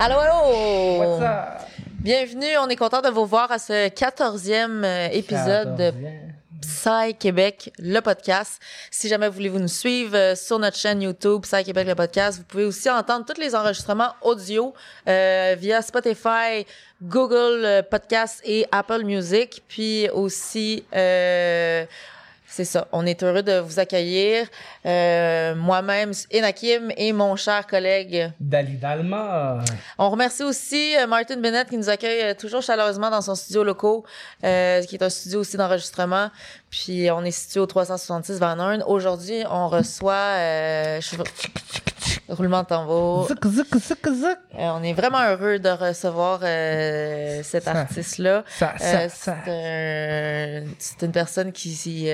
Allô, allô! What's up? Bienvenue, on est content de vous voir à ce 14e euh, épisode de Psy Québec, le podcast. Si jamais vous voulez vous nous suivre euh, sur notre chaîne YouTube Psy Québec, le podcast, vous pouvez aussi entendre tous les enregistrements audio euh, via Spotify, Google euh, Podcast et Apple Music. Puis aussi... Euh, c'est ça. On est heureux de vous accueillir. Euh, Moi-même, Enakim et mon cher collègue. Dali Dalma. On remercie aussi euh, Martin Bennett qui nous accueille euh, toujours chaleureusement dans son studio local, euh, qui est un studio aussi d'enregistrement. Puis on est situé au 366 Van Horn. Aujourd'hui, on reçoit... Euh, je... Roulement de tambour. Zouk, zouk, zouk, on est vraiment heureux de recevoir cet artiste-là. C'est un- c'est une personne qui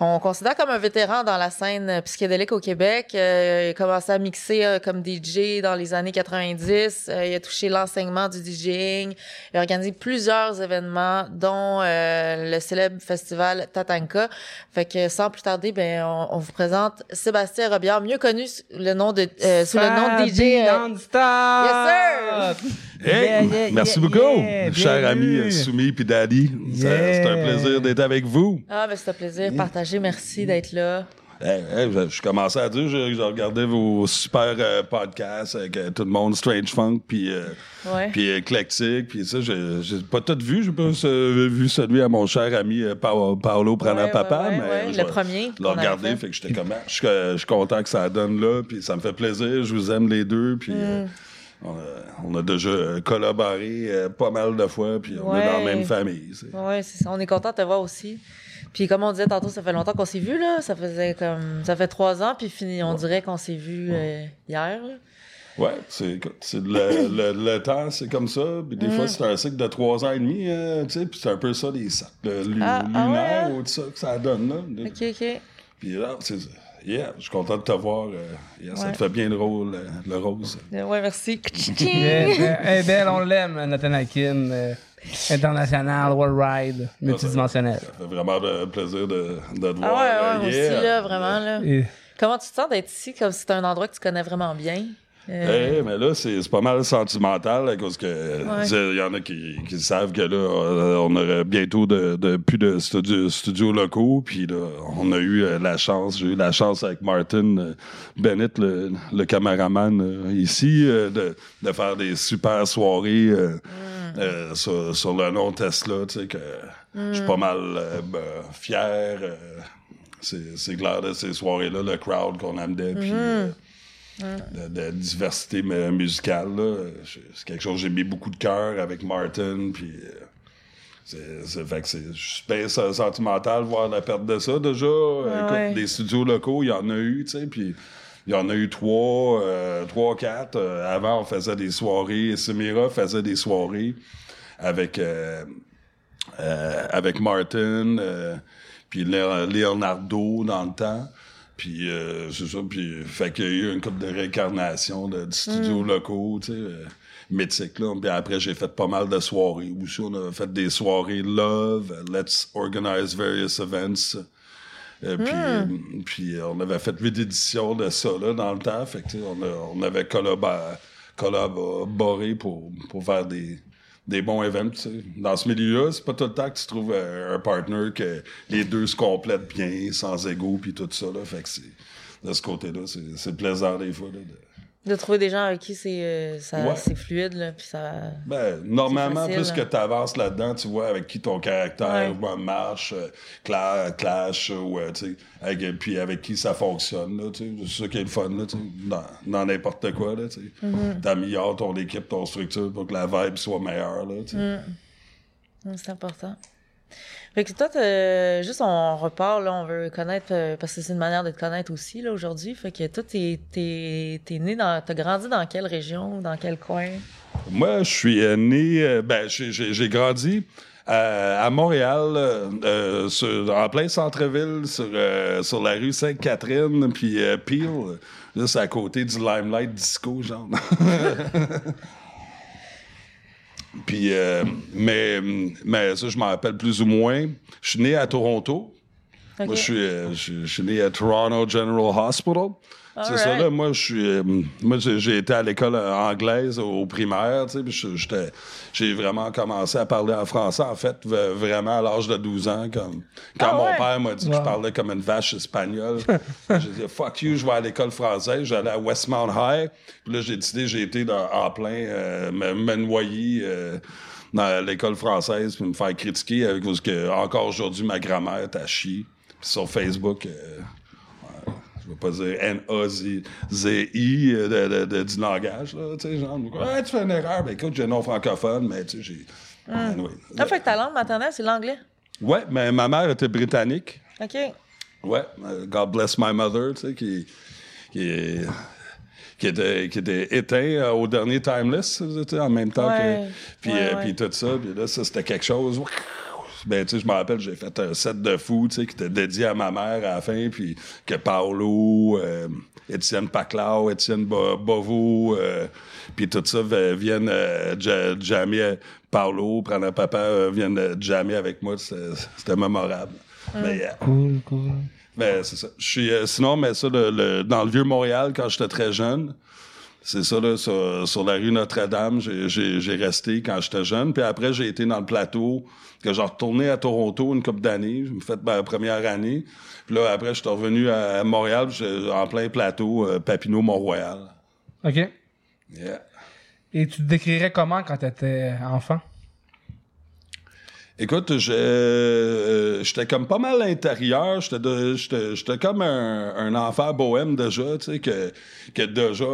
on considère comme un vétéran dans la scène psychédélique au Québec. Euh, il a commencé à mixer euh, comme DJ dans les années 90. Euh, il a touché l'enseignement du DJing. Il a organisé plusieurs événements, dont euh, le célèbre festival Tatanka. Fait que sans plus tarder, ben on, on vous présente Sébastien Robillard, mieux connu sous le nom de euh, sous le nom de DJ. Euh, Non-stop. Yes, sir. Hey, Yeah, yeah, merci yeah, beaucoup, yeah. cher ami euh, Soumi puis Daddy. C'est un plaisir d'être avec vous. Ah, ben c'est un plaisir partagé. Merci d'être là. Hey, hey, je, je commençais à dire, je, je regardais vos super euh, podcasts avec euh, tout le monde, Strange Funk, puis euh, Ouais. puis éclectique, puis ça, j'ai j'ai pas tout vu. J'ai pas vu celui à mon cher ami euh, Paolo, Paolo Prana Ouais, Papa, ouais, mais je le premier avait regarder, fait. que j'étais comme, ah, je suis je suis content que ça donne là, puis ça me fait plaisir. Je vous aime les deux, puis Mm. on, a, on a déjà collaboré pas mal de fois, puis on est dans la même famille. Ouais, c'est ça. On est content de te voir aussi. Puis comme on disait tantôt, ça fait longtemps qu'on s'est vu là. Ça faisait comme ça fait trois ans, puis fini, on dirait qu'on s'est vu euh, hier. là. Ouais, c'est écoute, c'est le, le, le temps, c'est comme ça. Puis des Mm. fois, c'est un cycle de trois ans et demi, euh, tu sais. Puis c'est un peu ça, les cercles lu- Ah, ah lunaires ouais, hein? ou tout ça que ça donne, là. Ok, ok. Puis là, c'est Yeah, je suis content de te voir. euh, yeah, Ça te fait bien le rôle, euh, le rose. Ouais, merci. Yeah, yeah. Elle est belle, on l'aime, Nathan Akin. Euh, international, world ride, multidimensionnel. Ça fait vraiment de plaisir de, de te Ah voir. ouais, euh, ouais, moi yeah. aussi là, vraiment là. Et- Comment tu te sens d'être ici, comme si c'était un endroit que tu connais vraiment bien? Euh, Eh, mais là, c'est pas mal sentimental, à cause que il y en a qui, qui savent que là, euh, on aurait bientôt de, de- plus de studios studios locaux. Puis là, on a eu euh, la chance, j'ai eu la chance avec Martin Bennett, le, le caméraman ici, de, de faire des super soirées euh, sur, sur le nom Tesla, tu sais, que je suis pas mal euh, ben, fier. c'est clair de ces soirées-là, le crowd qu'on amenait, puis euh, de, de diversité mu- musicale. C'est quelque chose que j'ai mis beaucoup de cœur avec Martin, puis euh, c'est fait que c'est je suis bien sen- sentimental voir la perte de ça déjà. Écoute, ouais. Des studios locaux, il y en a eu, tu sais, puis il y en a eu trois, euh, trois, quatre. Euh, avant, on faisait des soirées, Semira faisait des soirées avec euh, avec Martin, puis Leonardo dans le temps. Puis euh, c'est ça, puis fait qu'il y a eu une couple de réincarnation de, de studios locaux, tu sais, euh, mythiques, là. Puis après, j'ai fait pas mal de soirées. Aussi, on a fait des soirées Love, euh, Let's Organize Various Events. Euh, puis, euh, puis euh, on avait fait huit éditions de ça, là, dans le temps. Fait que, tu sais, on, a- on avait collaboré pour, pour faire des, des bons events. tu sais. Dans ce milieu-là, c'est pas tout le temps que tu trouves euh, un partner que les deux se complètent bien, sans ego, puis tout ça. Là. Fait que c'est, de ce côté-là, c'est, c'est plaisant des fois. Là, de- De trouver des gens avec qui c'est euh, Ouais. fluide, là, puis ça... Ben, normalement, C'est plus facile, que tu avances là-dedans, tu vois avec qui ton caractère Ouais. marche, euh, cla- clash, ou euh, tu sais, euh, puis avec qui ça fonctionne, là, tu sais. C'est ça qui est le fun, là, tu sais, dans, n'importe quoi, là, tu sais. Mm-hmm. T'améliores ton équipe, ton structure pour que la vibe soit meilleure, là, tu sais. Mm. Mm, C'est important. Fait que toi, juste on repart, là, on veut connaître, euh, parce que c'est une manière de te connaître aussi, là, aujourd'hui. Fait que toi, t'es, t'es, t'es né dans, t'as grandi dans quelle région, dans quel coin? Moi, je suis euh, né, euh, ben, j'ai- j'ai j'ai grandi euh, à Montréal, euh, sur- en plein centre-ville, sur, euh, sur la rue Sainte-Catherine, puis euh, Peel, juste à côté du Limelight Disco, genre. puis, euh, mais, mais ça, je m'en rappelle plus ou moins. Je suis né à Toronto. Moi, je suis, euh, je, je suis né à Toronto General Hospital. C'est ça, là. Moi, je suis. euh, moi, j'ai été à l'école euh, anglaise au primaire, tu sais. J'ai vraiment commencé à parler en français, en fait, vraiment à l'âge de 12 ans. Comme, quand Ah mon ouais? père m'a dit que je parlais comme une vache espagnole, j'ai dit fuck you, je vais à l'école française. J'allais à Westmount High. Puis là, j'ai décidé, j'ai été dans- en plein, euh, me, me noyer. euh, dans l'école française, puis me faire critiquer avec parce que encore aujourd'hui ma grammaire est à chier. Puis sur Facebook, euh, je vais pas dire N-A-Z-I euh, du langage, là, tu sais, genre, ouais, tu fais une erreur, ben écoute, j'ai un nom francophone, mais tu sais, j'ai. Anyway. Ah, fait que ta langue maternelle, c'est l'anglais? Ouais, mais ma mère était britannique. OK. Ouais, euh, God bless my mother, tu sais, qui, qui, est- qui était, qui était éteint euh, au dernier Timeless, en même temps Ouais. que. Puis, Ouais, ouais. puis tout ça, puis là, ça, c'était quelque chose. Ben, tu sais, je me rappelle, j'ai fait un set de fou, tu sais, qui était dédié à ma mère à la fin, puis que Paolo, euh, Étienne Paclau, Étienne Bo- Bovo, euh, puis tout ça viennent euh, ja- jammer, euh, Paolo, prendre un papa, euh, viennent euh, jammer avec moi, c'était c'était mémorable. Mais, euh, Cool, cool. ben, c'est ça. Je suis, euh, sinon, mais ça, le, le- dans le Vieux-Montréal, quand j'étais très jeune, c'est ça, là, sur, sur la rue Notre-Dame, j'ai- resté quand j'étais jeune. Puis après, j'ai été dans le plateau, que j'ai retourné à Toronto une couple d'années. J'ai fait ma première année. Puis là, après, je suis revenu à Montréal, en plein plateau, euh, Papineau-Mont-Royal. OK. Yeah. Et tu te décrirais comment quand t'étais enfant? Écoute, je- euh, j'étais comme pas mal à l'intérieur. J'étais de- J'étais j'étais comme un, un enfant bohème déjà, tu sais, que, que déjà,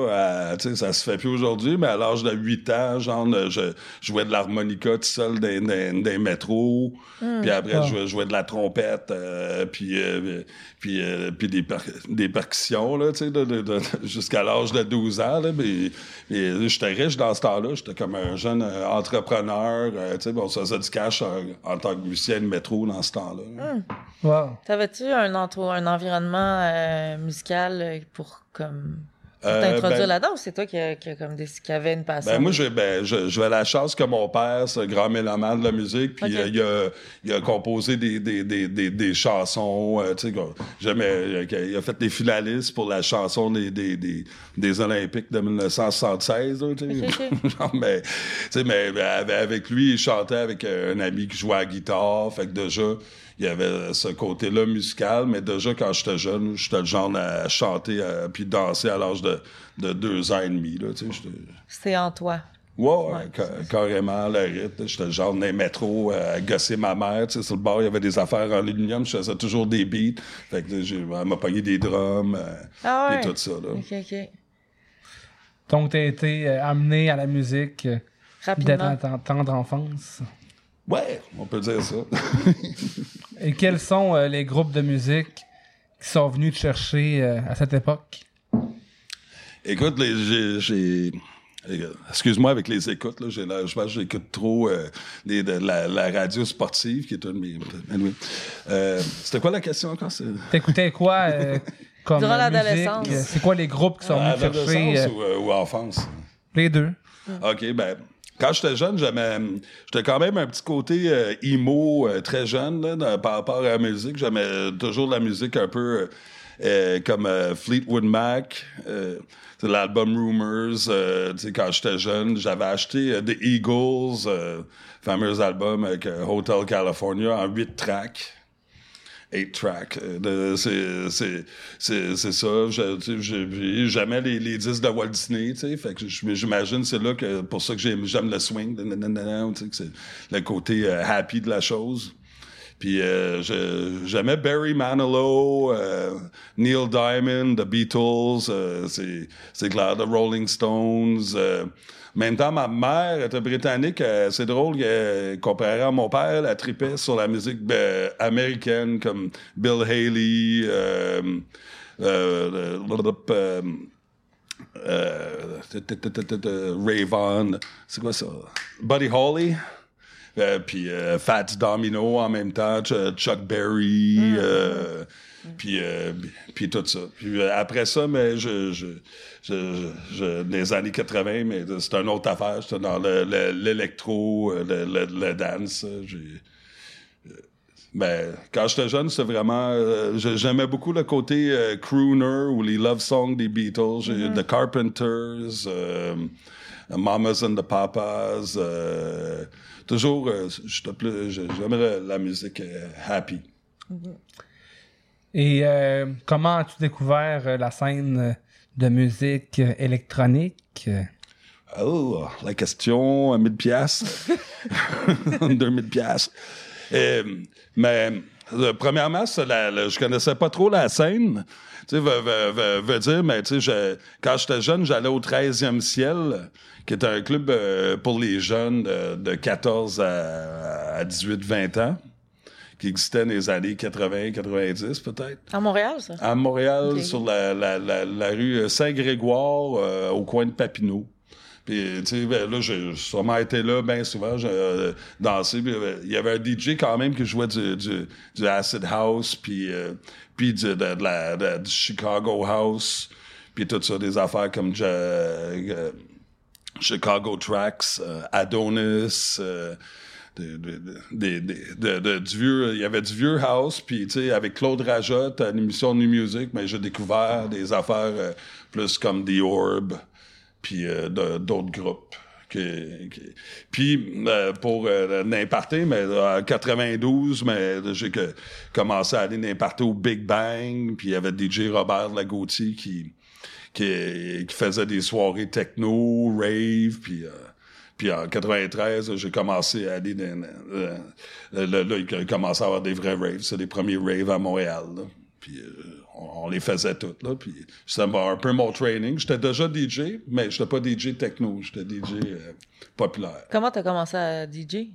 à- tu sais, ça se fait plus aujourd'hui, mais à l'âge de 8 ans, genre, je jouais de l'harmonica tout seul dans, les métros. Puis après, je jouais, jouais de la trompette, euh, puis, euh, puis, euh, puis des, per- des percussions, là, tu sais, de- de- de- jusqu'à l'âge de 12 ans. Là, puis j'étais riche dans ce temps-là. J'étais comme un jeune euh, entrepreneur. euh, tu sais, bon, ça faisait du cash en, en tant que musicien de métro dans ce temps-là. Wow. T'avais-tu un, un environnement euh, musical pour comme pour Euh, t'introduire ben- là-dedans ou c'est toi qui, a, qui, a comme des, qui avait une passion? Ben, moi, j'ai ben, je- j'avais la chance que mon père, c'est un grand mélomane de la musique, puis euh, il, a, il a composé des, des, des, des, des chansons, euh, tu sais, il a- fait des finalistes pour la chanson des, des, des, des Olympiques de 1976, là, tu sais. Genre, mais, tu sais, mais ben, avec- lui, il chantait avec un ami qui jouait à la guitare, fait que déjà, il y avait ce côté-là musical, mais déjà, quand j'étais jeune, j'étais le genre à chanter euh, puis danser à l'âge de, de deux ans et demi, là, tu sais, j'étais- C'est en toi. Ouais, ouais, ca- carrément, le rythme. J'étais le genre dans les métros euh, à gosser ma mère. Tu sais, sur le bord, il y avait des affaires en aluminium. Je faisais toujours des beats. Fait que elle m'a pogné des drums. euh, Ah ouais. Et tout ça, là. OK, OK. Donc, t'as été euh, amené à la musique dès ta tendre enfance? Ouais, on peut dire ça. Et quels sont euh, les groupes de musique qui sont venus te chercher euh, à cette époque? Écoute, les- j'ai... j'ai- Excuse-moi avec les écoutes, là, j'ai je pense que j'écoute trop euh, les- de la, la radio sportive, qui est une de mes... Anyway. Euh, C'était quoi la question encore? C'est- T'écoutais quoi euh, comme Durant l'adolescence. C'est quoi les groupes qui sont À venus te chercher? l'adolescence euh, ou, euh, ou enfance? les deux. OK, ben, quand j'étais jeune. J'étais quand même un petit côté euh, emo euh, très jeune, là, par rapport à la musique. J'aimais toujours la musique un peu euh, euh, comme euh, Fleetwood Mac. euh, l'album Rumors, euh, quand j'étais jeune, j'avais acheté euh, The Eagles, euh, fameux album avec euh, Hotel California en 8 tracks. 8 tracks. Euh, de- C'est ça. Je- j'ai- J'aimais les, les disques de Walt Disney, tu sais. Fait que j'imagine c'est là que pour ça que j'aime le swing, c'est le côté euh, happy de la chose. Puis euh, j'aimais Barry Manilow, euh, Neil Diamond, The Beatles, euh, c'est clair, The Rolling Stones. même temps, ma mère était britannique. c'est drôle, comparé à mon père, elle tripait sur la musique ben, américaine comme Bill Haley, Ray Vaughan, c'est quoi ça? Buddy Holly? Euh, puis euh, Fats Domino en même temps, Ch- Chuck Berry, euh, puis euh, puis tout ça. Puis après ça, mais je, je, je, les années 80, mais c'est une autre affaire. J'étais dans le- le- l'électro, le, le, le dance. Ben, quand j'étais jeune, c'était vraiment. euh, J'aimais beaucoup le côté euh, crooner ou les love songs des Beatles, J'ai- The Carpenters, euh, Mamas and the Papas. Toujours, euh, j'aimais la, musique euh, happy. Et euh, comment as-tu découvert euh, la scène de musique électronique? Oh, la question, 1000 pièces, 2000 pièces. mais premièrement, la- la- je connaissais pas trop la scène. Tu sais, veut, veut- veut- veut dire, mais tu sais, je- quand j'étais jeune, j'allais au 13e ciel, qui est un club euh, pour les jeunes de, de 14 à, à 18, 20 ans, qui existait dans les années 80, 90 peut-être. À Montréal, ça? À Montréal, sur la, la, la, la rue Saint-Grégoire, euh, au coin de Papineau. Puis, tu sais, ben, là, j'ai sûrement été là bien souvent, j'ai euh, dansé. Il y avait un DJ quand même qui jouait du, du, du Acid House, puis, euh, puis de, Chicago House, puis tout ça, des affaires comme euh, Chicago Tracks, euh, Adonis, euh, du vieux, il y avait du vieux house, puis avec Claude Rajotte à l'émission New Music, mais j'ai découvert des affaires plus comme The Orb, puis d'autres groupes. Puis euh, pour euh, n'imparter, mais en 92, mais j'ai commencé à aller n'imparter au Big Bang, puis il y avait DJ Robert Lagautier qui qui, faisait des soirées techno, rave, puis... euh, en 93, j'ai commencé à aller dans... euh, là, il a commencé à avoir des vrais raves. C'est les premiers raves à Montréal. Puis euh, on, on les faisait toutes. Là. Puis c'était un peu mon training. J'étais déjà DJ, mais j'étais pas DJ techno. J'étais DJ euh, populaire. Comment t'as commencé à DJ?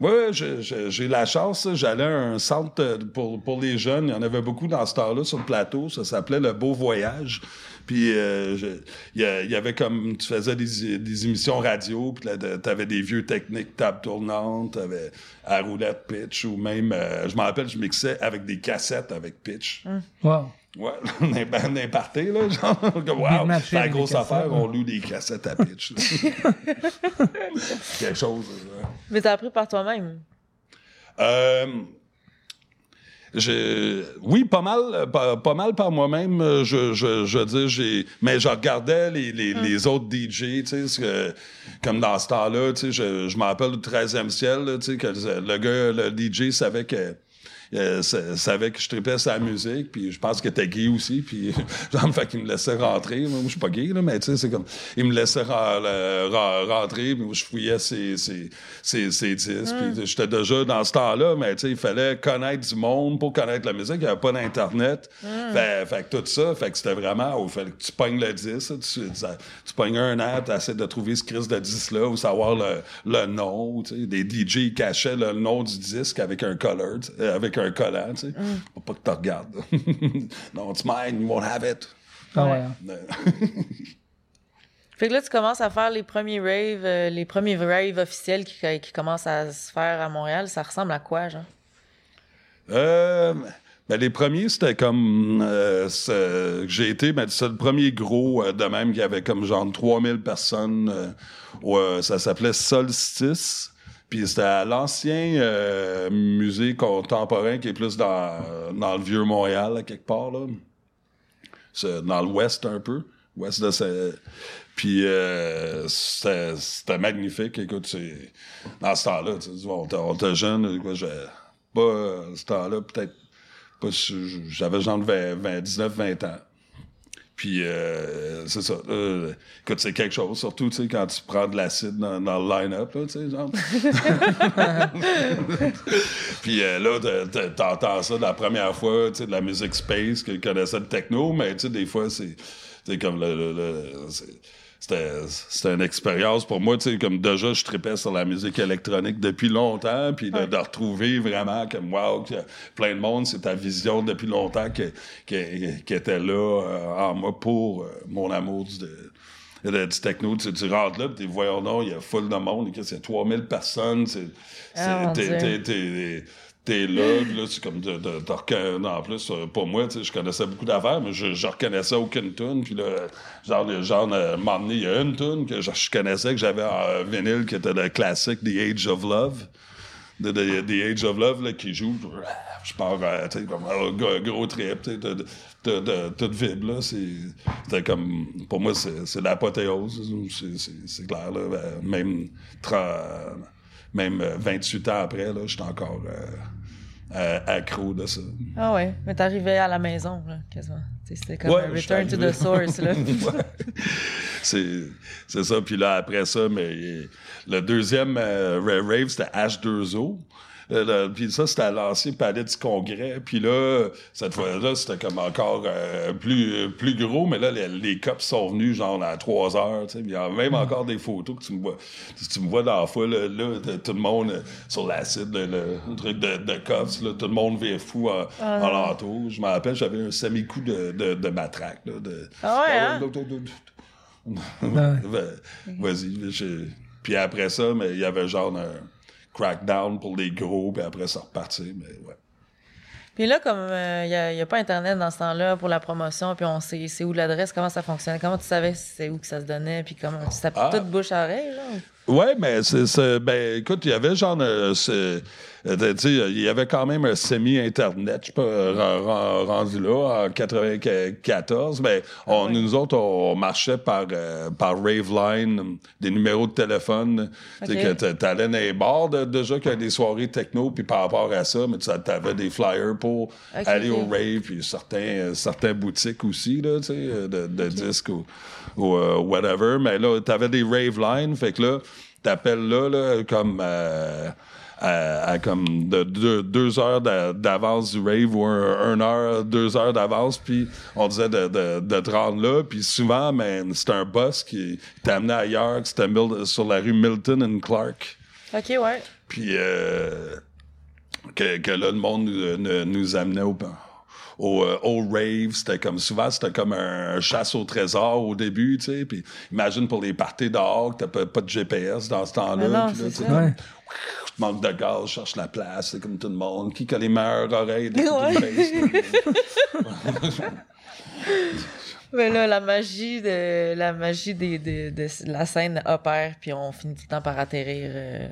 Oui, j'ai- la chance. J'allais à un centre euh, pour, pour les jeunes. Il y en avait beaucoup dans ce temps-là sur le plateau. Ça s'appelait Le Beau Voyage. Puis euh, il y, avait comme... Tu faisais des, des émissions radio, puis là, de- t'avais des vieux techniques, table tournante, t'avais à roulette pitch, ou même... euh, je me rappelle, je mixais avec des cassettes avec pitch. Wow. Ouais, n'importe, là, genre, comme, wow, c'est la grosse affaire, ouais. on loue des cassettes à pitch. Quelque chose, là. Mais t'as appris par toi-même. Euh, oui, pas mal, pas, pas mal par moi-même. euh, Je, je, je veux dire, j'ai, mais je regardais les, les, les autres DJ, tu sais, ce que- comme dans ce temps-là, tu sais, je, je me rappelle du 13e ciel, là, tu sais, que le, le gars, le DJ savait que euh, sa- savait que je tripais sa musique, puis je pense qu'il était gay aussi, puis genre, fait qu'il me laissait rentrer. Moi, je suis pas gay, là, mais tu sais, c'est comme... Il me laissait rentrer, puis je fouillais ses, ses, ses, ses disques, puis j'étais déjà dans ce temps-là, mais tu sais, il fallait connaître du monde pour connaître la musique, il n'y avait pas d'Internet. Fait, fait que tout ça, fait que c'était vraiment... Il fallait que tu pognes le disque, tu, tu pognes un an, tu essaies de trouver ce crise de disque-là, ou savoir le, le nom, tu sais. Des DJ cachaient le nom du disque avec un color, euh, avec un collant, tu sais. Faut pas que tu regardes. non, it's mine, you won't have it. Ah ouais. hein. Fait que là, tu commences à faire les premiers raves, euh, les premiers raves officiels qui, qui commencent à se faire à Montréal. Ça ressemble à quoi, genre? Euh, ben, les premiers, c'était comme... euh, j'ai été, ben, c'est le premier gros euh, de même qui avait comme genre 3000 personnes. euh, où, euh, ça s'appelait Solstice. Puis c'était à l'ancien euh, musée contemporain qui est plus dans, dans le vieux Montréal, à quelque part, là. Dans l'ouest un peu. Ouest de ce- Puis euh, c'était magnifique. Écoute, c'est... Dans ce temps-là, on était- jeune. quoi, Pas euh, ce temps-là, peut-être... pas J'avais genre 20, 20, 19, 20 ans. Puis, euh, c'est ça. Euh, écoute, c'est quelque chose, surtout, tu sais, quand tu prends de l'acide dans, dans le line-up, tu sais, genre. Puis euh, là, t'entends ça la première fois, tu sais, de la musique space, que je connaissais le techno, mais tu sais, des fois, c'est tu sais, comme le... le- le- c'est- c'était c'était une expérience pour moi, tu sais, comme déjà, je tripais sur la musique électronique depuis longtemps, puis de, de retrouver vraiment comme, wow, qu'il y a plein de monde, c'est ta vision depuis longtemps qui, qui, qui était là euh, en moi pour euh, mon amour du, de- du techno. Tu, tu rentres là, puis voyons non, il y a full de monde, il y a 3000 personnes, c'est... T'es- là, là, c'est comme En plus, euh, pour moi, tu sais, je connaissais beaucoup d'affaires, mais je, je reconnaissais aucune tune. Puis là, genre, genre, euh, il y a une tune que je, je connaissais, que j'avais en vinyle, qui était le classique The Age of Love The Age of Love là, qui joue. Je pars, euh, tu sais, comme un gros, gros trip, tu sais, de, toute vibe, là. C'était comme, pour moi, c'est, l'apothéose, c'est, clair, là. Ben, Même, 30 même euh, 28 ans après, là, j'étais encore euh, euh, accro de ça. Ah ouais, mais t'arrivais à la maison, là, quasiment. C'était comme Ouais, un return to the source, là. Ouais. c'est, c'est ça. Puis là, après ça, mais le deuxième euh, ra- rave, c'était H2O. Euh, Puis ça, c'était à l'ancien palais du Congrès. Puis là, cette fois-là, c'était comme encore euh, plus, plus gros. Mais là, les, les cops sont venus genre à 3 heures. tu sais. Puis Il y a même encore des photos que tu me vois. Si tu me vois dans la foule, là, tout le monde euh, sur l'acide, le, truc de, de cops, là, tout le monde vient fou en, en l'entour. Je me rappelle, j'avais un semi-coup de, de, de matraque. Là, de, Ah ouais, hein? Vas-y. je- Puis après ça, mais il y avait genre un crackdown pour les gros, puis après ça repartit, mais ouais. Puis là, comme il n'y a, y a pas Internet dans ce temps-là pour la promotion, puis on sait c'est où l'adresse, comment ça fonctionnait, comment tu savais c'est où que ça se donnait, puis comment ça Ah. toute bouche à oreille, là? Ouais, mais c'est, c'est- ben écoute, il y avait genre euh, euh, tu il y avait quand même un semi-internet, je sais pas, ren- ren- rendu là en 94, mais on, nous autres on marchait par euh, par Raveline, des numéros de téléphone, tu sais Ok. que t'allais dans les bars de- déjà qu'il y a des soirées techno, puis par rapport à ça, mais tu avais des flyers pour aller au rave, puis certains euh, certains boutiques aussi là, tu sais, euh, de, de disques ou, ou euh, whatever, mais là t'avais des rave lines, fait que là t'appelles là, là comme euh, à, à comme de, deux- deux heures d'a- d'avance du rave ou un, une heure, deux heures d'avance, puis on disait de, de, de te rendre là, puis souvent, man, c'était un boss qui t'amenait ailleurs, que c'était sur la rue Milton and Clark. OK, ouais. Puis euh, que, que là, le monde nous, nous- nous amenait au, au, euh, au rave. C'était comme souvent, c'était comme un, chasse au trésor au début, tu sais. Puis imagine pour les parties dehors, que t'as pas, pas de GPS dans ce temps-là. Manques de gaz, cherche la place, c'est comme tout le monde. Qui a les meilleures oreilles Ouais. bass? Mais là, la magie de la magie des, de, de la scène opère, puis on finit tout le temps par atterrir. euh,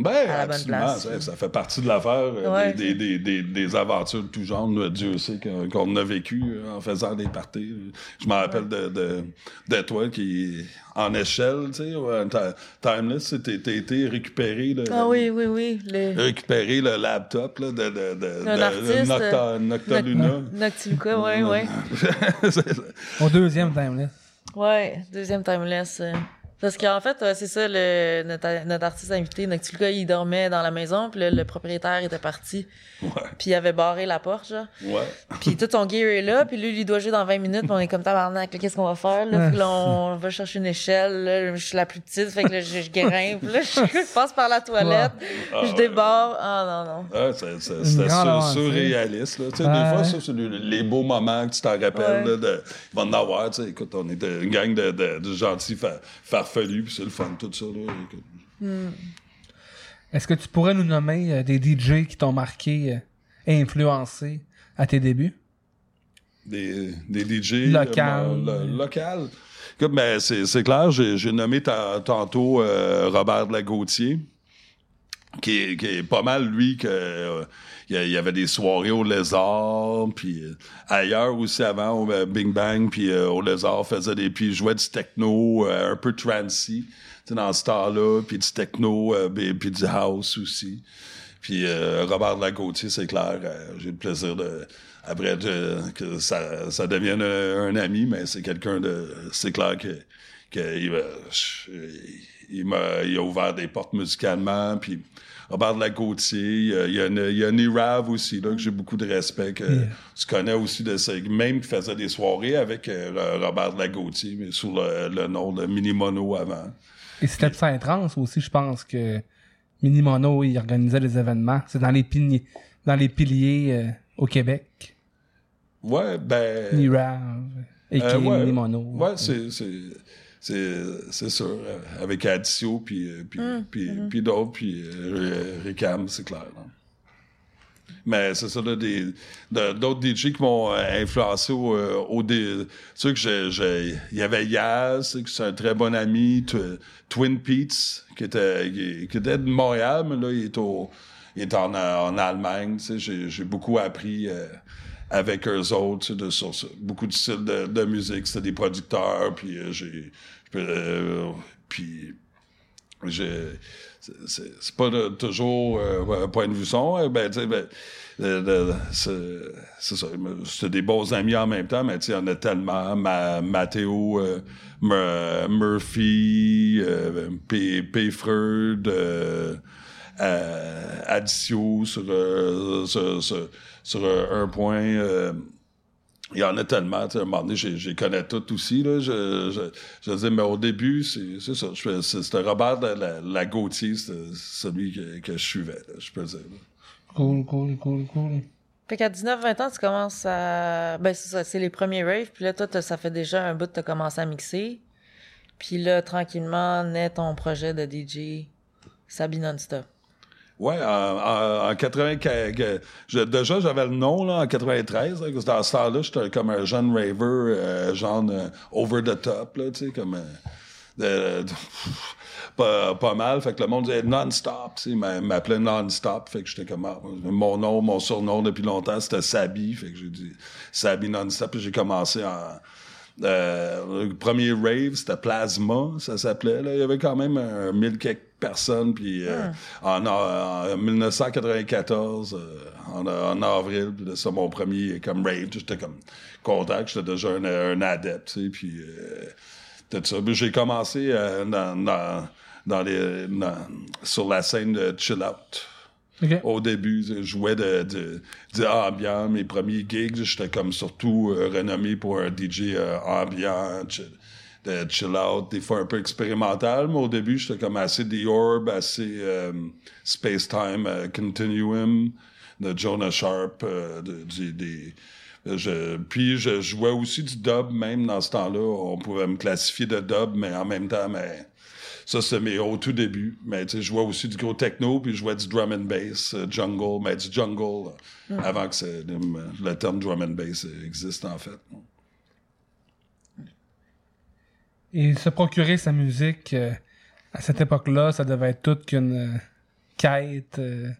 Ben, À la bonne absolument. place. Ça, ça fait partie de l'affaire. euh, Ouais. Des, des, des, des aventures de tout genre. Dieu sait qu'on a vécu euh, en faisant des parties. Je me rappelle de, de, de toi qui, en échelle, tu sais, Timeless, t'as été récupéré. le- Ah oui, oui, oui. Le... Récupérer le laptop là, de, de, de, Nocta, Noctaluna. Noctiluca. C'est ça. Au deuxième timeless. Ouais, deuxième timeless. euh. Parce qu'en fait, ouais, c'est ça, le, notre, notre artiste invité, Noctiluca, il dormait dans la maison, puis là, le propriétaire était parti, Ouais. puis il avait barré la porte, genre. Ouais. Puis tout son gear est là, puis lui, il doit jouer dans 20 minutes, puis on est comme tabarnak, qu'est-ce qu'on va faire, là? Puis là, on va chercher une échelle, là, je suis la plus petite, fait que là, je, je grimpe, là, je passe par la toilette, Ah, je ouais. débarre, ah non, non. Ah, c'est- c'est- C'était sur- surréaliste. Là. Tu sais, Ouais. Des fois, ça, c'est le- les beaux moments que tu t'en rappelles. Ouais. Là, de, il va en avoir. tu sais, Écoute, on était une gang de, de, de gentils fa- farfelus, puis c'est le fun, tout ça. Là, écoute. Est-ce que tu pourrais nous nommer euh, des DJ qui t'ont marqué euh, et influencé à tes débuts? Des, des DJ. Local. euh, lo- local. Écoute, ben, c'est clair, j'ai nommé ta- tantôt euh, Robert Lagautier, qui est, qui est pas mal, lui, que. euh, il y avait des soirées au Lézard, puis euh, ailleurs aussi avant, au euh, Bing Bang, puis au Lézard, faisait des, puis jouait du techno, un peu trancy, dans ce temps-là, puis du techno, puis du house aussi. Puis Robert Lagautier, c'est clair, j'ai le plaisir de après que ça, ça devienne un, ami, mais c'est quelqu'un de c'est clair que, que il, il m'a il a ouvert des portes musicalement puis Robert Lagautier, il y a, il y a, une- il y a Nirav aussi là que j'ai beaucoup de respect que tu connais aussi de ce même qui faisait des soirées avec euh, Robert Lagautier mais sous le, le nom de Mini Mono avant. Et c'était Psy Trans aussi, je pense que Mini Mono, il organisait des événements. C'est dans les piliers, dans les piliers euh, au Québec. Ouais, ben Nirav, et Euh, ouais, Mini Mono. Ouais, c'est, c'est, c'est, c'est sûr. euh, Avec Addio, puis, euh, puis, Hum, puis, puis d'autres, puis euh, Ricam, c'est clair. là. Mais c'est ça, là, des, d'autres DJ qui m'ont influencé au, au dé- Tu sais que j'ai, j'ai- il y avait Yaz, tu sais, que c'est un très bon ami, Tw- Twin Peaks, qui était, qui, qui était de Montréal, mais là, il est au, il est en, en Allemagne, tu sais, j'ai, j'ai beaucoup appris euh, avec eux autres, tu sais, de, sur, sur beaucoup de styles de, de musique, c'était des producteurs, puis euh, j'ai, euh, puis c'est- pas de- toujours euh, point de vue son euh, ben tu sais ben, c'est ça c'était des bons amis en même temps mais tu sais en a tellement Ma, Mathéo euh, Mur- Murphy euh, P, P. Freud euh, euh, Addio sur, euh, sur, sur, sur, euh, un point euh, il y en a tellement, tu sais, à un moment donné, j'ai j'ai connais tout aussi, là, je, je, je dis, mais au début, c'est c'est ça, je fais- c'est- c'était Robert de la, la Gauthier, c'était celui que, que je suivais, là, je peux dire. là. Cool, cool, cool, cool. Fait qu'à 19-20 ans, tu commences à... Ben, c'est ça, c'est les premiers raves. Puis là, toi, ça fait déjà un bout que t'as commencé à mixer. Puis là, tranquillement, naît ton projet de DJ Sabi Non-Stop. Ouais, en, en, en 80, que- que- je- déjà, j'avais le nom, là, en 93, là, parce que dans ce temps-là, j'étais comme un jeune raver, euh, genre euh, over the top, là, tu sais, comme... euh, pas, pas mal, fait que le monde disait non-stop, tu sais, m'appelait non-stop, fait que j'étais comme, ah, mon nom, mon surnom depuis longtemps, c'était Sabi, fait que j'ai dit Sabi non-stop, j'ai commencé en... euh, le premier rave, c'était Plasma, ça s'appelait. Là. Il y avait quand même un mille quelques personnes. Puis euh, en, en 1994, euh, en, en avril, puis là, c'est mon premier comme rave. J'étais comme content que j'étais déjà un, un adepte. tu sais, Puis euh, tout ça. Puis j'ai commencé euh, dans, dans, dans les, dans- sur la scène de Chill Out OK. au début. Je jouais de, de, de. Mes premiers gigs, j'étais comme surtout euh, renommé pour un DJ euh, ambiant, de chill out, des fois un peu expérimental, mais au début, j'étais comme assez The Orb, assez euh, Space Time euh, Continuum de Jonah Sharp, euh, de- du-. Je, puis je jouais aussi du dub même dans ce temps-là. On pouvait me classifier de dub, mais en même temps, mais ça, c'est mes au tout début. Mais tu sais, je jouais aussi du gros techno, puis je jouais du drum and bass, euh, jungle, mais du jungle, euh, avant que c'est- le, terme drum and bass euh, existe, en fait. Et se procurer sa musique euh, à cette époque-là, ça devait être toute qu'une euh, quête, euh,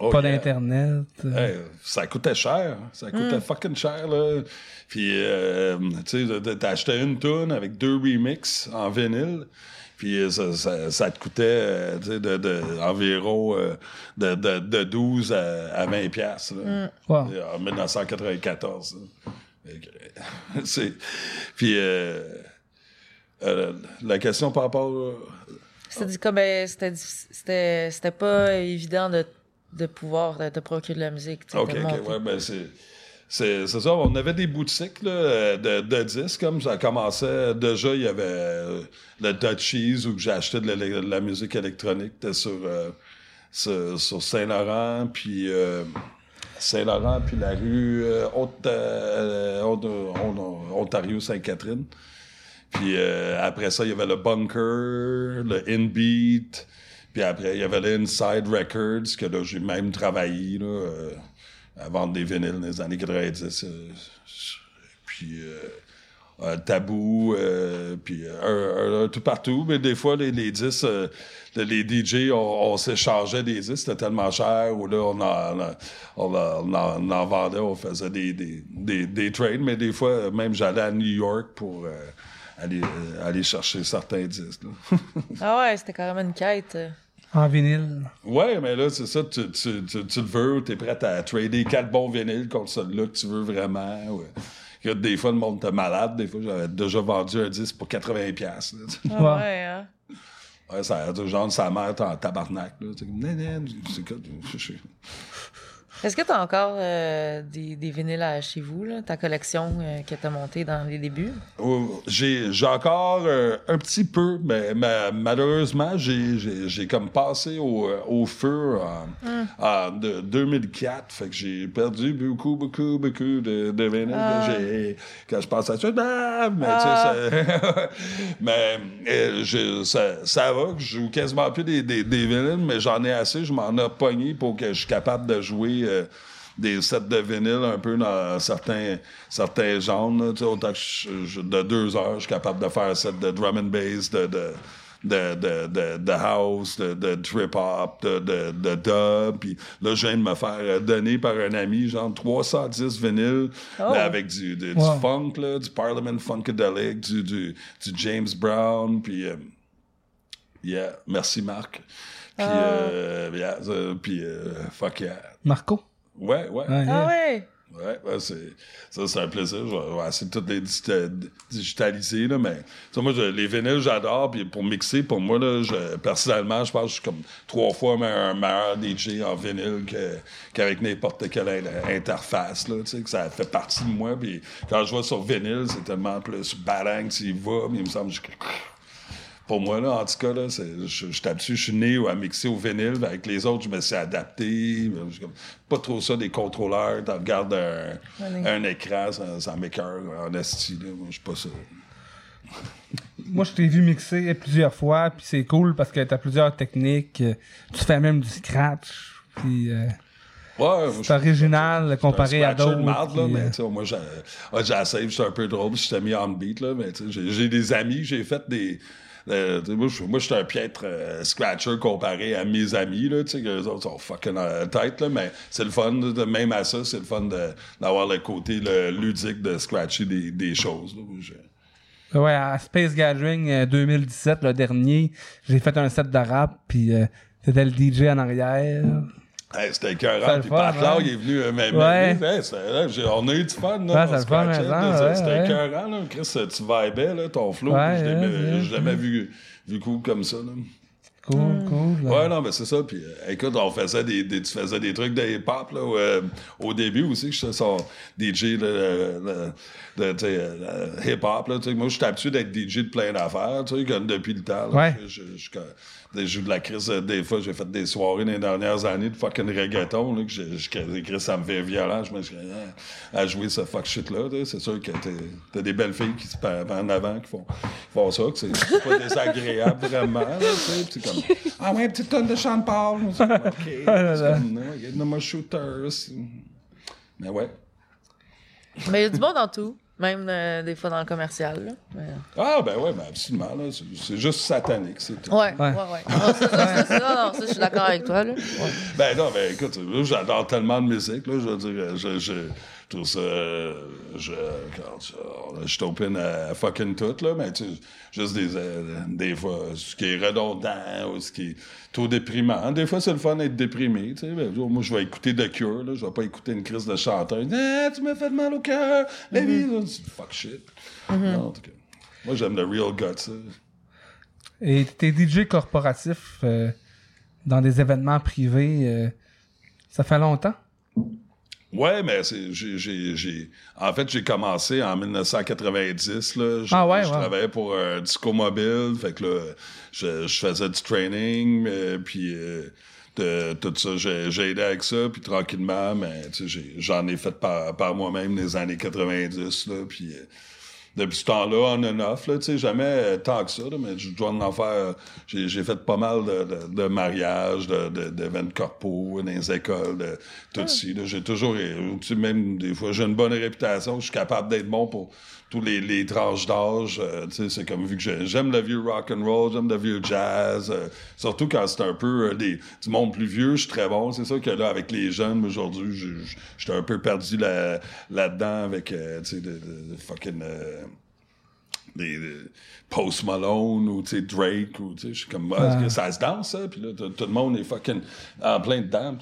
Oh, pas yeah. d'internet. euh. Hey, ça coûtait cher. Ça coûtait fucking cher, là. Puis, euh, tu sais, t'achetais une tune avec deux remixes en vinyle. Puis euh, ça, ça, ça te coûtait, euh, tu sais, de, de, environ euh, de, de, de 12 à, à 20 piastres, là. Wow. En 1994. là. Fait que, c'est- Puis, euh, euh, la question par rapport... euh, C'était comme, ben, c'était diffici- c'était c'était pas évident de, de pouvoir te, procurer de la musique. OK, OK, ouais, ben c'est... C'est ça, on avait des boutiques là, euh, de, disques, comme ça commençait. Déjà, il y avait euh, le Dutchies où j'ai acheté de la, musique électronique. C'était sur, euh, sur, Saint-Laurent, puis Saint-Laurent, puis la rue Ontario-Sainte-Catherine. Puis après ça, il y avait le Bunker, le Inbeat. Puis après, il y avait le Inside Records, que là, j'ai même travaillé à vendre des vinyles dans les années 90. euh, puis euh, Tabou, euh, puis euh, tout partout. Mais des fois, les, les disques, les DJ, on, on s'échangeait des disques, c'était tellement cher, ou là, on en, on en, on en- on en vendait, on faisait des, des, des, des trades. Mais des fois, même j'allais à New York pour... aller, aller chercher certains disques. Ah ouais, c'était carrément une quête. En vinyle. ouais, mais là, c'est ça, tu, tu, tu, tu le veux, tu es prêt à trader quatre bons vinyles contre celui-là que tu veux vraiment. Ouais. Que Des fois, le monde était malade. Des fois, j'avais déjà vendu un disque pour 80$. piastres, là, tu sais. Ah Ouais. ouais, hein. Ouais, ça a genre sa mère t'es en tabarnak. Là. C'est comme, Nan, nan, c'est quoi, Est-ce que t'as encore euh, des, des vinyles à- chez vous, là, ta collection euh, que t'as montée dans les débuts? Oh, J'ai j'ai encore euh, un petit peu, mais, mais malheureusement, j'ai- j'ai j'ai comme passé au, euh, au feu en, en de 2004. Fait que j'ai perdu beaucoup, beaucoup, beaucoup de, de vinyles Ah. j'ai. Quand je passe à ça, ah, mais Ah. tu sais, ça- mais je- ça, ça va, que je joue quasiment plus des, des, des vinyles, mais j'en ai assez, je m'en ai pogné pour que je suis capable de jouer euh, des sets de vinyle un peu dans certains certains genres. là, autant que je- je- de deux heures, je suis capable de faire un set de drum and bass, de, de, de, de, de, de house, de, de trip hop, de, de, de dub. Puis là, je viens de me faire euh, donner par un ami, genre 310 vinyles, Oh. mais avec du, du, funk, là, du Parliament Funkadelic, du, du, du James Brown, puis... euh, yeah, merci Marc. Puis, Ah. euh, yeah, euh, puis euh, fuck yeah. Marco? Ouais, ouais. Ah yeah. ouais. Ouais, ouais, c'est, ça, c'est un plaisir. Je vais, essayer de toutes les digita- digitaliser, là, mais, ça, moi, je- les vinyles, j'adore, puis pour mixer, pour moi, là, je, personnellement, je pense que je suis comme trois fois un meilleur DJ en vinyle que, qu'avec n'importe quelle in- interface, là, tu sais, que ça fait partie de moi, puis quand je vais sur vinyle, c'est tellement plus que tu y vas, mais il me semble que je- pour moi, là, en tout cas, là, je, je tape dessus, je suis né à mixer au vinyle. ben, Avec les autres, je me suis adapté. Je suis pas trop ça des contrôleurs. Tu regardes un, un écran, ça, ça m'écœure en esti. là. Moi, je suis pas ça. Moi, je t'ai vu mixer plusieurs fois, puis c'est cool parce que t'as plusieurs techniques. euh, Tu fais même du scratch, puis euh, Ouais, c'est original comparé à d'autres. puis, mais euh, moi, j'essaie, j'étais un peu drôle, puis j'étais mis en beat, là, mais tu sais, j'ai, j'ai des amis, j'ai fait des... euh, moi, je- j'étais un piètre euh, scratcher comparé à mes amis, là, tu sais, autres sont fucking euh, tête, là, mais c'est le fun, même à ça, c'est le fun d'avoir le côté ludique de scratcher des, choses, là. J'ai- Ouais, à Space Gathering euh, 2017, le dernier, j'ai fait un set de rap, puis euh, c'était le DJ en arrière. Hey, c'était écœurant. Puis Pat Laure, hein? il est venu euh. Ouais. Hey, là, on a eu du fun. Là, Ouais, on c'était ouais, écœurant. Là. Chris, tu vibais, là, ton flow. Ouais, je l'ai ouais, jamais- ouais. j'ai jamais vu, vu cool comme ça. Là. Cool, cool. Ouais, non, mais c'est ça. Puis, euh, écoute, on faisait des, des- tu faisais des trucs de hip-hop, là, où, euh, au début aussi, que j'étais son DJ de, euh, hip-hop, là. Moi, je suis habitué d'être DJ de plein d'affaires, tu sais, comme depuis le temps, là. Ouais. Je, je, je, je joue de la crise, euh, des fois, j'ai fait des soirées dans les dernières années de fucking reggaeton, là, que je, je, Chris, ça me fait violent. Je me suis dit, ah, à jouer ce fuck shit-là, c'est sûr que t'as des belles filles qui se partent en avant, qui font, qui font ça, que c'est pas désagréable vraiment, là, c'est comme, ah ouais, petite tonne de Sean Paul. C'est comme, OK. Comme, non, il y a de moi shooters. Mais ouais. Mais il y a du bon dans tout. Même euh, des fois dans le commercial. Là. Mais- Ah, ben ouais, ben absolument. là. C'est c'est juste satanique, c'est tout. Ouais, Ouais. ouais, ouais. Non, ça, ça, ça, ça, non, ça, je suis d'accord avec toi. Là. Ouais. Ben non, ben écoute, là, j'adore tellement de musique, là, je veux dire, je, je, je trouve ça, euh, je, quand je suis open à fucking tout, là, mais tu sais, juste des, euh, des fois, ce qui est redondant ou ce qui est trop déprimant. Des fois, c'est le fun d'être déprimé, tu sais, ben, moi, je vais écouter The Cure, là, je vais pas écouter une crise de chanteur, ah, tu m'as fait mal au cœur, la là, c'est fuck shit. Non, en tout cas, moi, j'aime le real guts. Et t'es DJ corporatif euh, dans des événements privés, euh, ça fait longtemps? Ouais, mais j'ai, en fait, j'ai commencé en 1990, là. Je, Ah ouais, je ouais. travaillais pour un disco mobile, fait que là, je, je faisais du training, euh, puis euh, de, tout ça, j'ai, aidé avec ça, puis tranquillement, mais j'en ai fait par, par moi-même les années 90, là, puis... euh, depuis ce temps-là, on and off, là, tu sais, jamais euh, tant que ça, là, mais je dois en faire. J'ai, j'ai fait pas mal de, de, de mariages, de, de, d'événements corpaux, dans les écoles, de tout ça. là. J'ai toujours, euh, tu sais, même des fois, j'ai une bonne réputation, je suis capable d'être bon pour tous les, les tranches d'âge. euh, c'est comme vu que j'ai- j'aime le vieux rock and roll, j'aime le vieux jazz, euh, surtout quand c'est un peu euh, des, du monde plus vieux, je suis très bon. C'est ça que là, avec les jeunes, aujourd'hui, j'étais un peu perdu là, là-dedans avec, de, de- de fucking. des, des Post Malone ou Drake ou je suis comme ah, que ça se danse ça puis là tout, le monde est fucking en plein dedans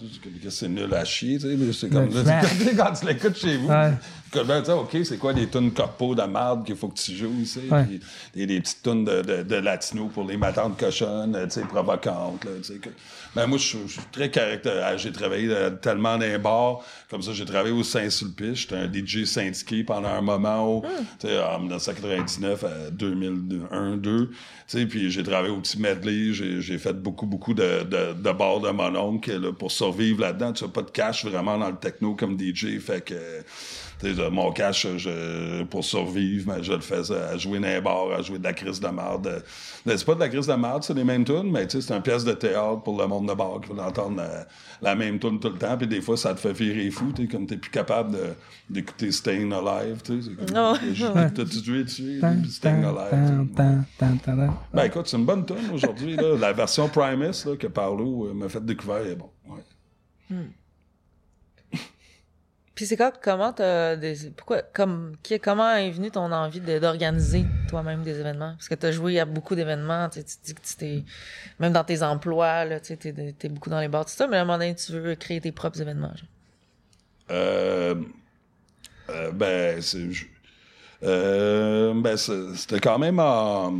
c'est nul à chier tu sais mais c'est comme là, quand tu l'écoutes chez vous Ouais. Ok c'est quoi les tunes corpo de merde qu'il faut que tu joues ici Ouais. des, des petites tunes de, de, de latino pour les matantes cochonnes tu sais provocantes là tu sais que ben moi je suis très caractère j'ai travaillé euh, tellement dans les bars comme ça j'ai travaillé au Saint-Sulpice j'étais un DJ syndiqué pendant un moment au, tu sais, en 1999 à 2001 2 tu sais puis j'ai travaillé au petit medley j'ai fait beaucoup beaucoup de, de, de bars de mon oncle là, pour survivre là-dedans tu as pas de cash vraiment dans le techno comme DJ fait que tu sais, je, mon cash je, pour survivre, mais je le faisais à jouer dans les bars, à jouer de la crise de merde. C'est pas de la crise de merde, c'est les mêmes tunes, mais tu sais, c'est une pièce de théâtre pour le monde de bar qui veut entendre la, même tune tout le temps. Puis des fois, ça te fait virer fou, tu comme t'es plus capable d'écouter Staying Alive, tu sais. T'as-tu joué dessus, Staying Alive? Ben écoute, c'est une bonne tune aujourd'hui, La version Primus là, que Paolo euh, m'a fait découvrir est bon. Ouais. Hmm. C'est comment t'as, pourquoi, comme, qui, comment est venue ton envie d'organiser toi-même des événements? Parce que t'as joué à beaucoup d'événements, tu dis que tu t'es, même dans tes emplois, là, tu t'es, t'es beaucoup dans les bars, tout ça, mais à un moment donné, tu veux créer tes propres événements, genre. Euh, euh, ben, c'est, euh, ben, c'était quand même en,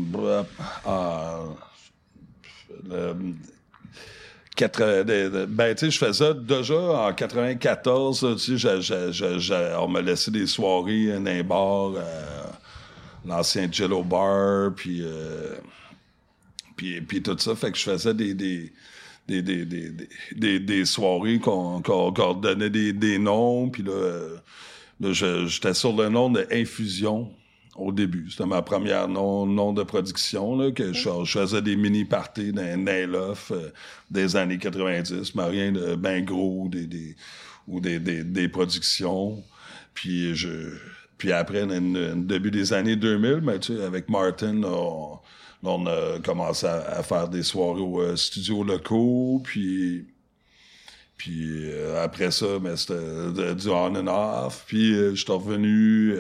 ben, tu sais, je faisais déjà en 94, tu sais, on me laissait des soirées dans un bar, euh, l'ancien Jello Bar, puis, euh, puis, puis tout ça. Fait que je faisais des, des, des, des, des, des, soirées qu'on qu donnait des, des noms, puis là, là j'étais sur le nom de Infusion au début. C'était ma première nom, nom de production, là, que je, faisais des mini-parties dans un euh, des années 90, mais rien de ben gros, des, des ou des, des, des, productions. Puis je puis après, au début des années 2000, mais, tu sais, avec Martin, on, on a commencé à, faire des soirées au euh, studio locaux, puis puis euh, après ça, mais c'était du on and off. Puis je suis revenu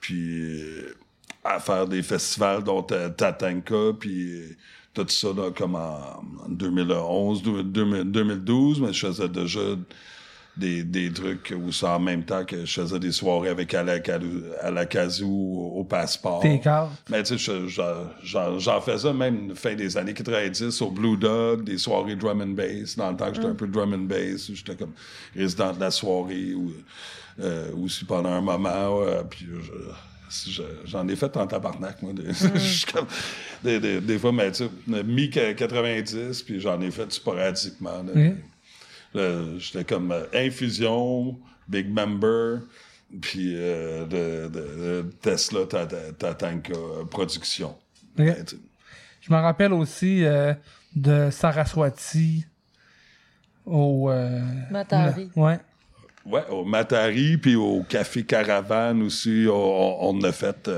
puis euh, à faire des festivals dont Tatanka, puis euh, tout ça là, comme en, 2011, 2012, mais je faisais déjà des, des trucs où c'est en même temps que je faisais des soirées avec Alakazu au, au passeport. Mais tu sais, j'en faisais même fin des années 90 au Blue Dog, des soirées drum and bass, dans le temps que j'étais un peu drum and bass, j'étais comme résident de la soirée ou euh, aussi pendant un moment, puis j'en ai fait en tabarnak, moi. Des, des, des, fois, mais tu sais, mi-90, puis j'en ai fait sporadiquement. J'étais comme euh, Infusion, Big Member, puis euh, de, de, Tesla Tatanka Production. Je me rappelle aussi euh, de Saraswati au... Matari. Ouais. Ouais, au Matari, puis au Café Caravane aussi, on, on a fait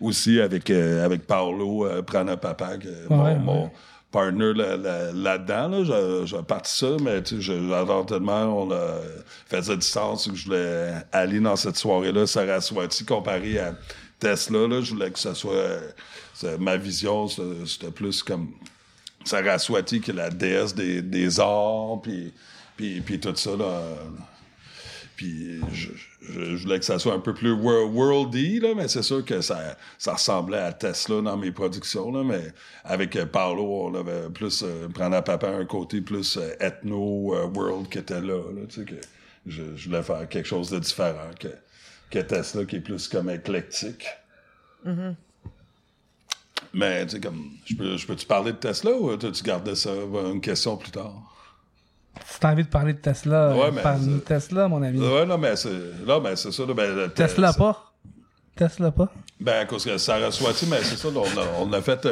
aussi avec, avec Paolo Pranapapa, mon, partner là-dedans. Là, là. J'ai parti ça, mais j'adore tellement. On a faisait sens que je voulais aller dans cette soirée-là, Saraswati, comparé à Tesla. Là, je voulais que ça soit. ma vision, c'était plus comme Saraswati, qui est la déesse des, des arts, puis, puis, puis tout ça. Là, puis je, je, voulais que ça soit un peu plus worldy, là, mais c'est sûr que ça, ça ressemblait à Tesla dans mes productions. Là, mais avec euh, Paolo, on avait plus euh, prendre à papa un côté plus euh, ethno world qui était là. là tu sais, que je, je, voulais faire quelque chose de différent que, que Tesla, qui est plus comme éclectique. Mm-hmm. Mais tu sais, comme je peux, je peux-tu parler de Tesla ou tu gardais ça une question plus tard? Si t'as envie de parler de Tesla, ouais, parle de Tesla, mon ami. Ouais, non, mais c'est, mais c'est ça. Ben, Tesla pas? Tesla pas? Ben, à cause que ça reçoit mais c'est ça, on, a, on a fait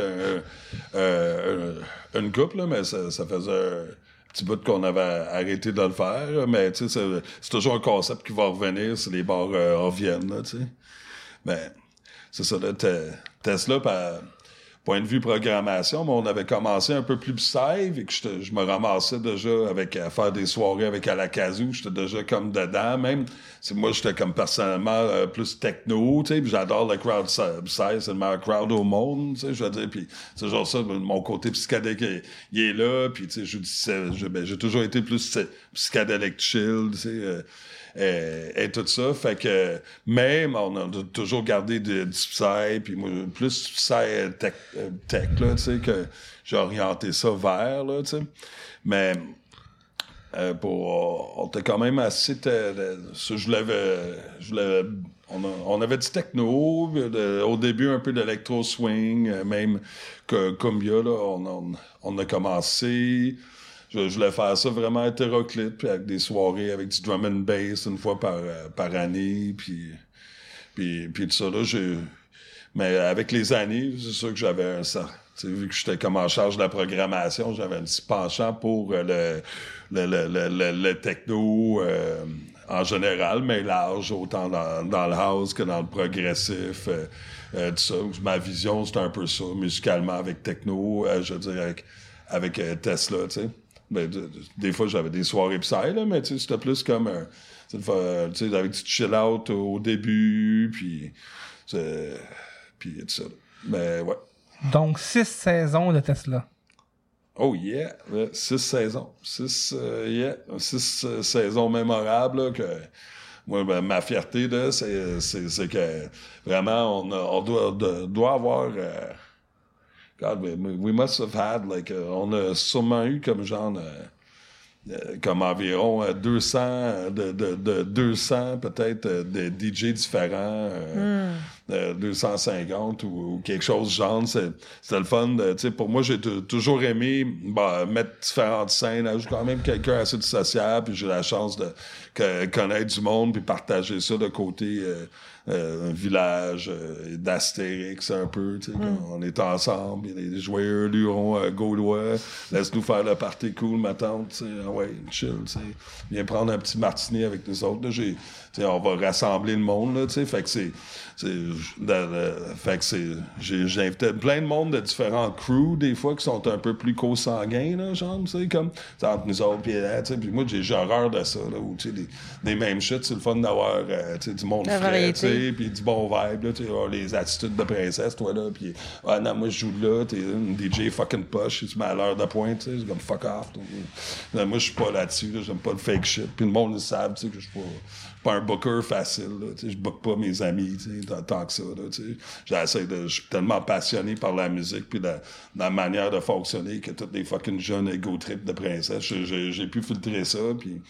une couple, là, mais ça, ça faisait un petit bout qu'on avait arrêté de le faire. Mais, tu sais, c'est, toujours un concept qui va revenir si les bars euh, reviennent, tu sais. Ben, c'est ça, là, Tesla, par point de vue programmation, mais on avait commencé un peu plus psy, et que je me ramassais déjà avec à faire des soirées avec Alakazoo, j'étais déjà comme dedans, même. C'est moi, j'étais comme personnellement euh, plus techno, tu sais, j'adore le crowd psy, c'est le meilleur crowd au monde, tu sais, je veux dire, puis c'est genre ça, mon côté psychédélique, il, est là, puis tu sais, je ben, j'ai toujours été plus psychédélique chill, tu sais, euh, et, tout ça. Fait que même, on a toujours gardé du, psy, puis moi, plus psy tech, tech là, tu sais, que j'ai orienté ça vers, là, tu sais. Mais euh, pour, on était quand même assez... je l'avais... Je l'avais on, avait du techno, au début un peu d'électro-swing, même que Cumbia, là, on, on, a commencé je, voulais faire ça vraiment hétéroclite, puis avec des soirées avec du drum and bass une fois par, euh, par année, puis, puis, puis tout ça, là, j'ai... Mais avec les années, c'est sûr que j'avais un ça. Vu que j'étais comme en charge de la programmation, j'avais un petit penchant pour euh, le, le, le, le, le techno euh, en général, mais large, autant dans, le house que dans le progressif. Euh, euh, tout ça. Ma vision, c'était un peu ça, musicalement, avec techno, euh, je veux dire, avec, avec euh, Tesla, tu sais. De- des fois, j'avais des soirées psy, là, mais tu sais, c'était plus comme un... Tu sais, avec du chill-out au début, puis... Puis tout ça. Mais ouais. Donc, six saisons de Tesla. Oh yeah, six saisons. Six, euh, yeah, six euh, saisons mémorables là, que moi, ben, ma fierté, là, c'est, que vraiment, on, a- on doit, de- doit avoir. euh, God, we, we must have had, like, euh, on a sûrement eu comme genre. euh, euh, comme environ euh, 200 euh, de, de, de 200 peut-être de DJ différents euh, euh, 250 ou, ou quelque chose genre c'était le fun de- tu sais pour moi j'ai tou- toujours aimé bah, mettre différentes scènes je suis quand même quelqu'un assez sociable puis j'ai la chance de que- connaître du monde puis partager ça de côté euh, euh, un village euh, d'Astérix un peu, tu sais, quand on est ensemble, il y a des joyeux lurons euh, gaulois, laisse-nous faire le party cool, ma tante, tu sais, ah ouais, chill, tu sais, viens prendre un petit martini avec nous autres, là, j'ai, tu sais, on va rassembler le monde, là, tu sais, fait que c'est, de- fait que c'est, j'ai, j'ai invité plein de monde de différents crews, des fois, qui sont un peu plus co-sanguins, là, genre, tu sais, comme, entre nous autres, puis là, tu sais, puis moi, j'ai, j'ai horreur de ça, là, où, tu sais, des, des mêmes shit, c'est le fun d'avoir, euh, tu sais, du monde frais, tu sais, puis du bon vibe, là, tu sais, les attitudes de princesse, toi, là, puis ah non, moi, je joue là, t'es une DJ fucking poche, tu mets à l'heure de pointe, tu sais, c'est comme fuck off. Là, moi, je suis pas là-dessus, là, j'aime pas le fake shit, puis le monde, ils savent, tu sais, que je suis pas, pas un booker facile, là, je book pas mes amis, tant, que ça, là, de, je suis tellement passionné par la musique, puis la, la manière de fonctionner que tous les fucking jeunes ego trip de princesse, j'ai- pu filtrer ça, puis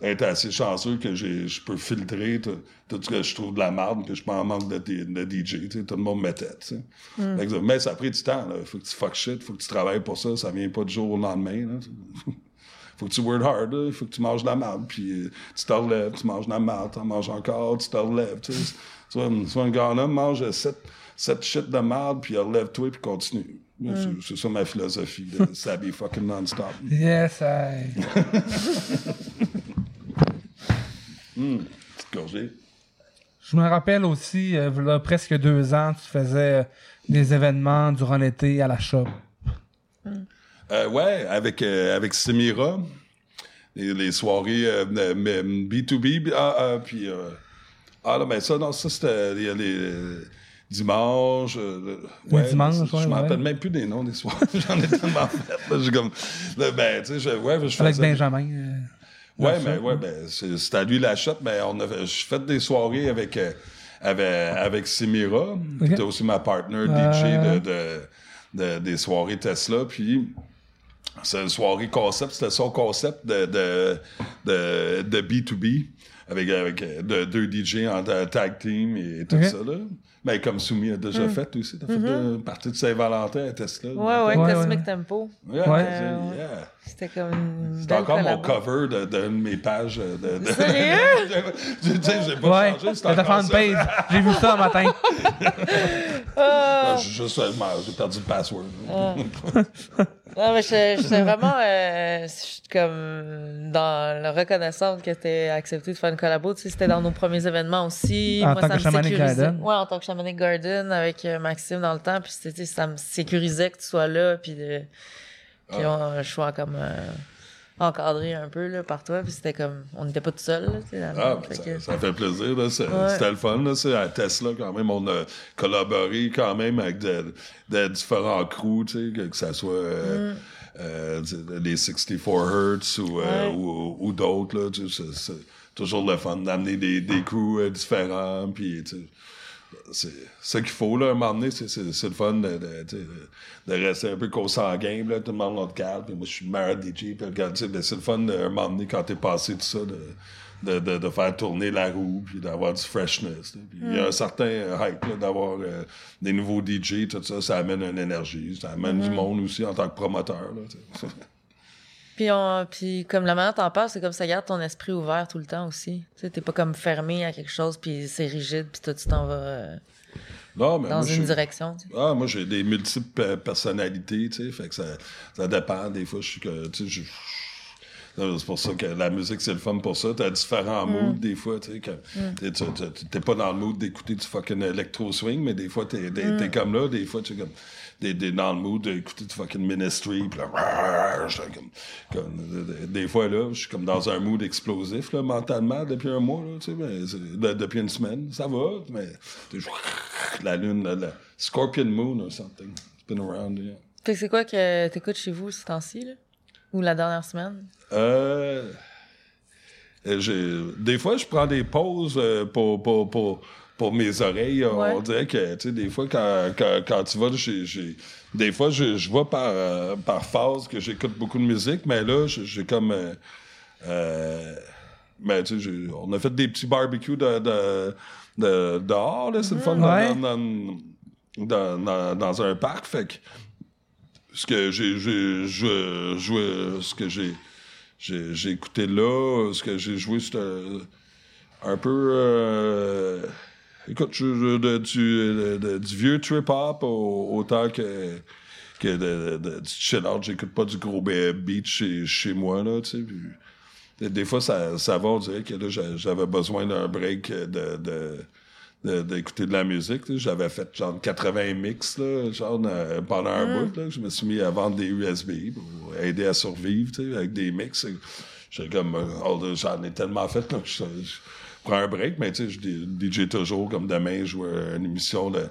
être assez chanceux que je peux filtrer tout, tout ce que je trouve de la merde, que je suis en manque de, de DJ, tout le monde me tête, tu sais. Fait que, Mais ça a pris du temps, là. Faut que tu fuck shit, faut que tu travailles pour ça, ça vient pas du jour au lendemain, là. Faut que tu work hard, là. faut que tu manges de la merde, puis euh, tu te relèves, tu manges de la merde, tu en manges encore, tu te relèves, tu sais. Soit, un- soit un gars mange sept, sept shit de merde, puis relève-toi, puis continue. C'est- C'est ça ma philosophie de Sabi fucking non-stop. Yes, I... Petite gorgée. Je me rappelle aussi, euh, là, presque deux ans, tu faisais euh, des événements durant l'été à la shop. Euh, ouais, avec, euh, avec Semira. Les, les soirées euh, euh, mais, B2B. Ah, ah, puis. euh, ah, là, mais ça, non, ça, c'était les, les dimanches. euh, Les ouais, dimanches, Je ouais, me ouais. rappelle même plus des noms des soirées. J'en ai tellement fait. Là, comme. Là, ben, tu sais, je, ouais, je Avec Benjamin. euh, Ouais, mais shop, ouais, ben, c'est à lui la shot, mais on a fait, je fais des soirées avec, euh, avec, avec Simira, qui était aussi ma partner DJ de, de, de- des soirées Tesla, puis c'est une soirée concept, c'était son concept de, de, de, de B2B, avec, avec euh, de, deux DJ en ta- tag team et tout Ok. ça, là. Mais comme Soumi a déjà fait aussi, t'as fait une partie de Saint-Valentin à Tesla. Mm-hmm. Ouais, ouais, Ouais, Cosmic ouais. Tempo. Yeah, Ouais. c'est- yeah. C'était comme une belle encore mon cover de, de, de mes pages. euh, De, de... Sérieux? tu sais, j'ai pas Ouais, changé, c'est t'as ta encore ça. fanpage. J'ai vu ça un matin. Ah, j'ai juste, euh, j'ai perdu le password. Non, mais j'étais j'étais vraiment euh, comme dans la reconnaissance que t'aies accepté de faire une collabo. Tu sais, c'était dans nos premiers événements aussi. En Moi, tant ça que me Shamanic sécurisait. Garden. Ouais, en tant que Shamanic Garden avec euh, Maxime dans le temps. Puis c'était, tu sais, ça me sécurisait que tu sois là. Puis de, que je sois comme euh, encadré un peu là, par toi. Puis c'était comme, on n'était pas tout seul. Là, Ah, ben, ça, que- ça fait plaisir. là. Ouais. C'était le fun. Là. C'est à Tesla, quand même, on a collaboré quand même avec de, de différents crews, tu sais, que, que ça soit euh, euh, les 64 Hertz ou, euh, ou, ou d'autres. là, C'est toujours le fun d'amener des, des crews différents. Puis, c'est ça qu'il faut, là, à un moment donné, c'est, c'est, c'est le fun de, de, de, rester un peu consanguin, là, tout le monde notre calme, puis moi, je suis le meilleur DJ, puis regarde, tu sais, ben, c'est le fun, un moment donné, quand t'es passé tout ça, de, de, de, faire tourner la roue, puis d'avoir du freshness, il y a un certain euh, hype, là, d'avoir euh, des nouveaux DJ, tout ça, ça amène une énergie, ça amène du monde aussi en tant que promoteur, là. Puis, on, puis comme la manière t'en parles, c'est comme ça garde ton esprit ouvert tout le temps aussi. Tu sais, t'es pas comme fermé à quelque chose, puis c'est rigide, puis toi, tu t'en vas euh, Non, mais dans moi, une direction. tu sais. Ah, moi, j'ai des multiples personnalités, tu sais, fait que ça, ça dépend. Des fois, je suis que, tu sais, C'est pour ça que la musique, c'est le fun pour ça. T'as différents moods, des fois, tu sais. que- t'es- pas dans le mood d'écouter du fucking électro-swing, mais des fois, t'es t'es- t'es comme là. Des fois, tu es comme... T'es t'es dans le mood d'écouter du fucking ministry, là... j'étais Comme, comme- des- des fois, là, je suis comme dans un mood explosif, là, mentalement, depuis un mois, là, tu sais, mais c'est- de- depuis une semaine. Ça va, mais... La lune, la, la Scorpion Moon or something. It's been around, yeah. Fait que c'est quoi que t'écoutes chez vous ce temps-ci, là? Ou la dernière semaine? Euh, des fois, je prends des pauses euh, pour, pour, pour, pour mes oreilles. Ouais. On dirait que, tu sais, des fois, quand, quand, quand tu vas, j'ai, j'ai- des fois, je, je vois par, euh, par phase que j'écoute beaucoup de musique, mais là, j'ai comme... euh, euh, ben, tu sais, on a fait des petits barbecues de, de, de- dehors, là, c'est le fun, dans- Ouais. dans, dans, dans, un parc, fait que ce que j'ai joué, ce que j'ai j'ai j'ai écouté là ce que j'ai joué c'était un peu écoute je- je- de- du, de- de- du vieux trip hop au- autant que que du chill out j'écoute pas du gros be- beat chez, chez moi là tu sais puis des- fois ça ça va on dirait que j'avais besoin d'un break de, d'écouter de, la musique. J'avais fait genre 80 mix là, genre euh, pendant un bout. Là, je me suis mis à vendre des USB pour aider à survivre avec des mix. J'étais comme oh, j'en ai tellement fait là, que je, je prends un break, mais tu sais, je DJ toujours comme demain, je joue à une émission de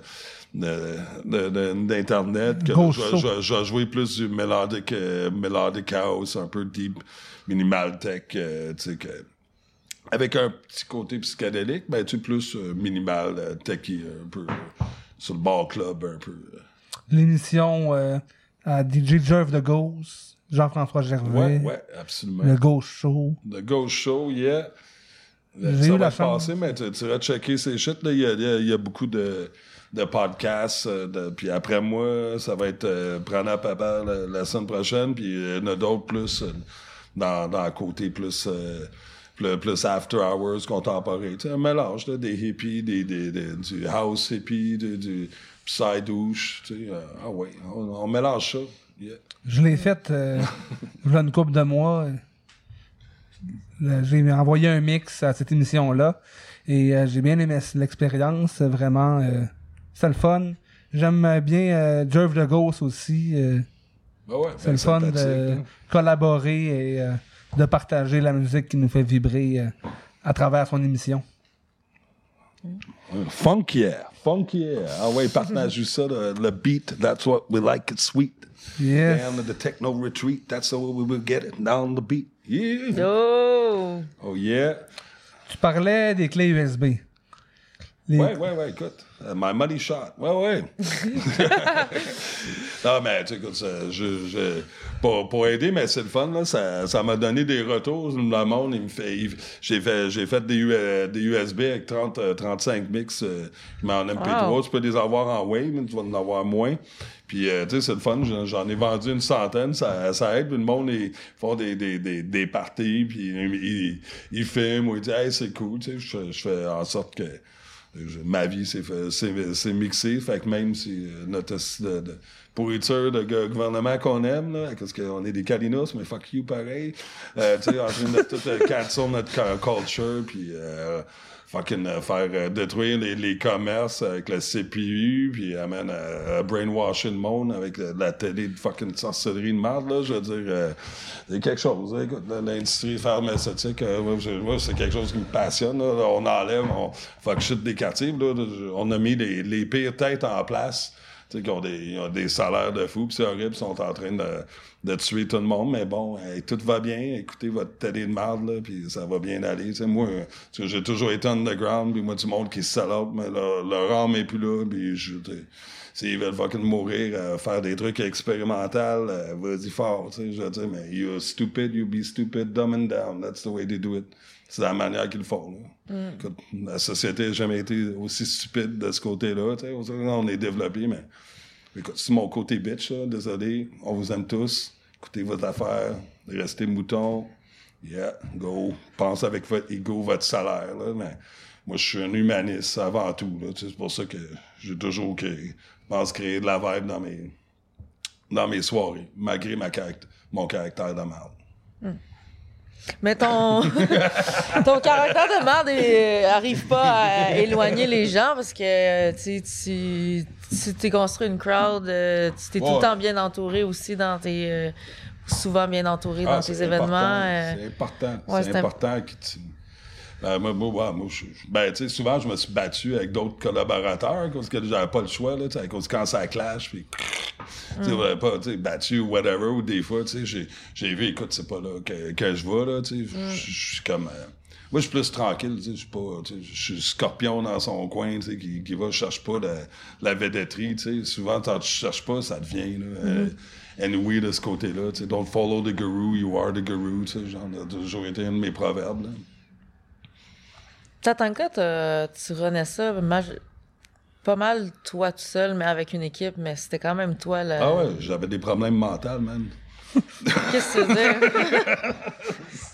d'internet que je, vais jouer plus du melodic euh, melodic house un peu deep minimal tech euh, tu sais que avec un petit côté psychédélique, ben, tu sais, plus euh, minimal, euh, techie, un peu, sur le bar club, un peu. L'émission à DJ Jerv de Ghost, Jean-François Gervais, Ouais, ouais, absolument. le Ghost Show. Le Ghost Show, yeah. J'ai ça eu va la te chance. passer, mais tu, tu iras checker ces shit, là. Il y a, il y beaucoup de, de podcasts. euh, de- puis après moi, ça va être euh, Prana Papa la, la semaine prochaine. Puis il y en a d'autres plus euh, dans, dans le côté plus, euh, plus, plus after hours contemporain. Tu sais, un mélange là, des hippies, des, des, des- du house hippie, du, du psy-douche. Tu sais, euh, ah ouais, on, on mélange ça. Yeah. Je l'ai fait euh, une couple de mois. Euh, J'ai envoyé un mix à cette émission-là et euh, j'ai bien aimé l'expérience. Vraiment, euh, c'est le fun. J'aime bien euh, Jerv de Ghost aussi. euh, Ben ouais, c'est ben le fun sympathique, de hein. collaborer et euh, de partager la musique qui nous fait vibrer euh, à travers son émission. Funk yeah, funk yeah. Ah ouais, partage juste ça, le, le beat, that's what we like it sweet. Yes. Down to the techno retreat, that's how we will get it, down the beat. Yeah. Oh! Oh yeah. Tu parlais des clés USB. Les- Ouais, ouais, ouais, écoute. Euh, my money shot. Ouais, ouais. non, mais tu écoute, ça, je, je, pour, pour aider, mais c'est le fun, là, ça, ça m'a donné des retours. Le monde, il me fait, il- j'ai fait, j'ai fait des, U- des USB avec 30, euh, 35 mix, euh, mais en MP3. Wow. Tu peux les avoir en wave, mais tu vas en avoir moins. Puis, euh, tu sais, c'est le fun. J'en, ai vendu une centaine. Ça, ça aide. Puis le monde, ils font des, des, des, des parties, puis ils, ils, ils filment ou ils disent, hey, c'est cool. Tu sais, je, je fais en sorte que ma vie, c'est, mixé. Fait que même si euh, notre pourriture de gouvernement qu'on aime, parce qu'on est des calinos, mais fuck you pareil. Euh, tu sais, en train de tout euh, notre cu- culture, puis fucking euh, faire euh, détruire les, les commerces avec le CPU, puis amène à, à brainwasher le monde avec le- la télé de fucking sorcellerie de merde, là, je veux dire, euh, c'est quelque chose, hein, écoute, l'industrie pharmaceutique, euh, c'est quelque chose qui me passionne, là, on enlève, on fuck shit des captifs, là, on a mis les, les pires têtes en place, sais, qui ont des, ils ont des salaires de fous, puis c'est horrible, ils sont en train de, tuer tout le monde, mais bon, hey, tout va bien, écoutez votre télé de merde, là, puis ça va bien aller, moi, euh, j'ai toujours été underground, puis moi, du monde qui se out, mais leur, leur âme est plus là, puis je, s'ils veulent fucking mourir, euh, faire des trucs expérimentaux, euh, vas-y fort, tu sais, je veux dire, mais you're stupid, you be stupid, dumb and down, that's the way they do it. C'est la manière qu'ils le font, là. Écoute, la société n'a jamais été aussi stupide de ce côté-là, on est développé, mais Écoute, c'est mon côté bitch, là. Désolé. On vous aime tous. écoutez votre affaire, restez mouton, yeah, go, pense avec votre ego, votre salaire, là, mais moi, je suis un humaniste avant tout, c'est pour ça que j'ai toujours créé, pense créer de la vibe dans mes, dans mes soirées, malgré ma caractère, mon caractère de merde. Mais ton, ton caractère de merde est- arrive pas à éloigner les gens parce que tu tu tu t'es construit une crowd, euh, tu t'es tout le temps bien entouré aussi dans tes euh, souvent bien entouré dans Ah, tes c'est événements. euh, C'est important. ouais, c'est important que tu. Ben, moi, moi, moi, je- ben, tu sais, souvent, je me suis battu avec d'autres collaborateurs parce que j'avais pas le choix, là, tu sais, quand ça clash, puis. Tu sais, pas, tu sais, battu ou whatever, ou des fois, tu sais, j'ai, vu, écoute, c'est pas là que, que je vais, là, tu sais, je- suis comme. euh, moi, je suis plus tranquille, tu sais, je suis pas, tu sais, je suis scorpion dans son coin, tu sais, qui, qui va, je cherche pas la, la vedetterie, tu sais. Souvent, quand tu cherches pas, ça devient, là. euh, anyway, de ce côté-là, tu sais, don't follow the guru, you are the guru, tu sais, genre, ça a toujours été un de mes proverbes, là. Tatanka, tu renais ça pas mal toi tout seul, mais avec une équipe, mais c'était quand même toi le. Ah ouais, j'avais des problèmes mentaux, man. Qu'est-ce que tu veux dire?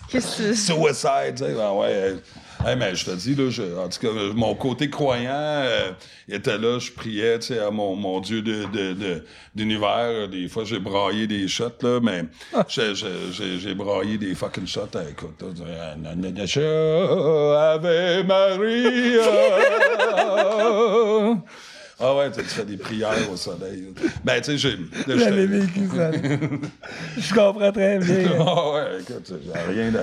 Qu'est-ce que tu Suicide, tu sais, ah ouais. Euh, hey, mais je te dis, là, je- en tout cas, euh, mon côté croyant euh, était là, je priais, tu sais, à mon, mon Dieu de, de, de- d'univers. Des fois, j'ai braillé des shots, là, mais j'ai, j'ai- braillé des fucking shots, euh, écoute, là, euh, Ave Maria. Ah ouais, tu fais des prières au soleil. Ben, tu sais, j'ai... J'avais vécu ça. Je comprends très bien. ah ouais, écoute, j'ai rien de.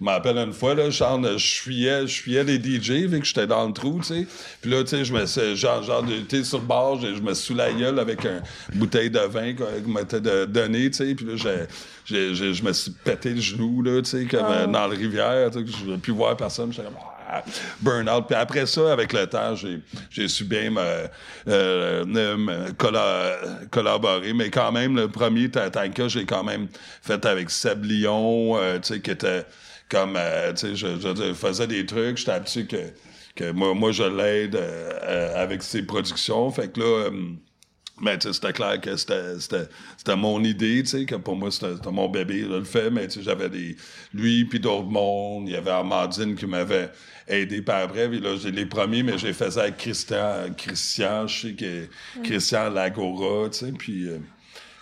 Je m'appelle une fois, là, je chante, je fuyais, je fuyais les DJ, vu que j'étais dans le trou, tu sais. Puis là, tu sais, je me suis, genre, genre, j'étais sur le bord, je, je me sous la gueule avec une bouteille de vin qu'on m'était donné, tu sais. Puis là, j'ai, j'ai, j'ai- je me suis pété le genou, là, tu sais, comme euh, dans la rivière, tu sais, que je voulais plus voir personne. J'étais comme, ah, burn out. Puis après ça, avec le temps, j'ai, j'ai su bien me, euh, me- me colla- collaborer. Mais quand même, le premier Tatanka, j'ai quand même fait avec Seb Lyon, euh, tu sais, qui était comme, euh, tu sais, je, je, je faisais des trucs, j'étais habitué que, que moi, moi, je l'aide euh, euh, avec ses productions. Fait que là... euh, mais tu sais, c'était clair que c'était, c'était, c'était mon idée, tu sais, que pour moi, c'était, mon bébé, là, le fait, mais tu sais, j'avais des, lui, puis d'autres mondes, il y avait Amandine qui m'avait aidé par après, puis là, j'ai les premiers, mais j'ai fait ça avec Christian, Christian, je sais que, Christian Lagora, tu sais, puis, euh,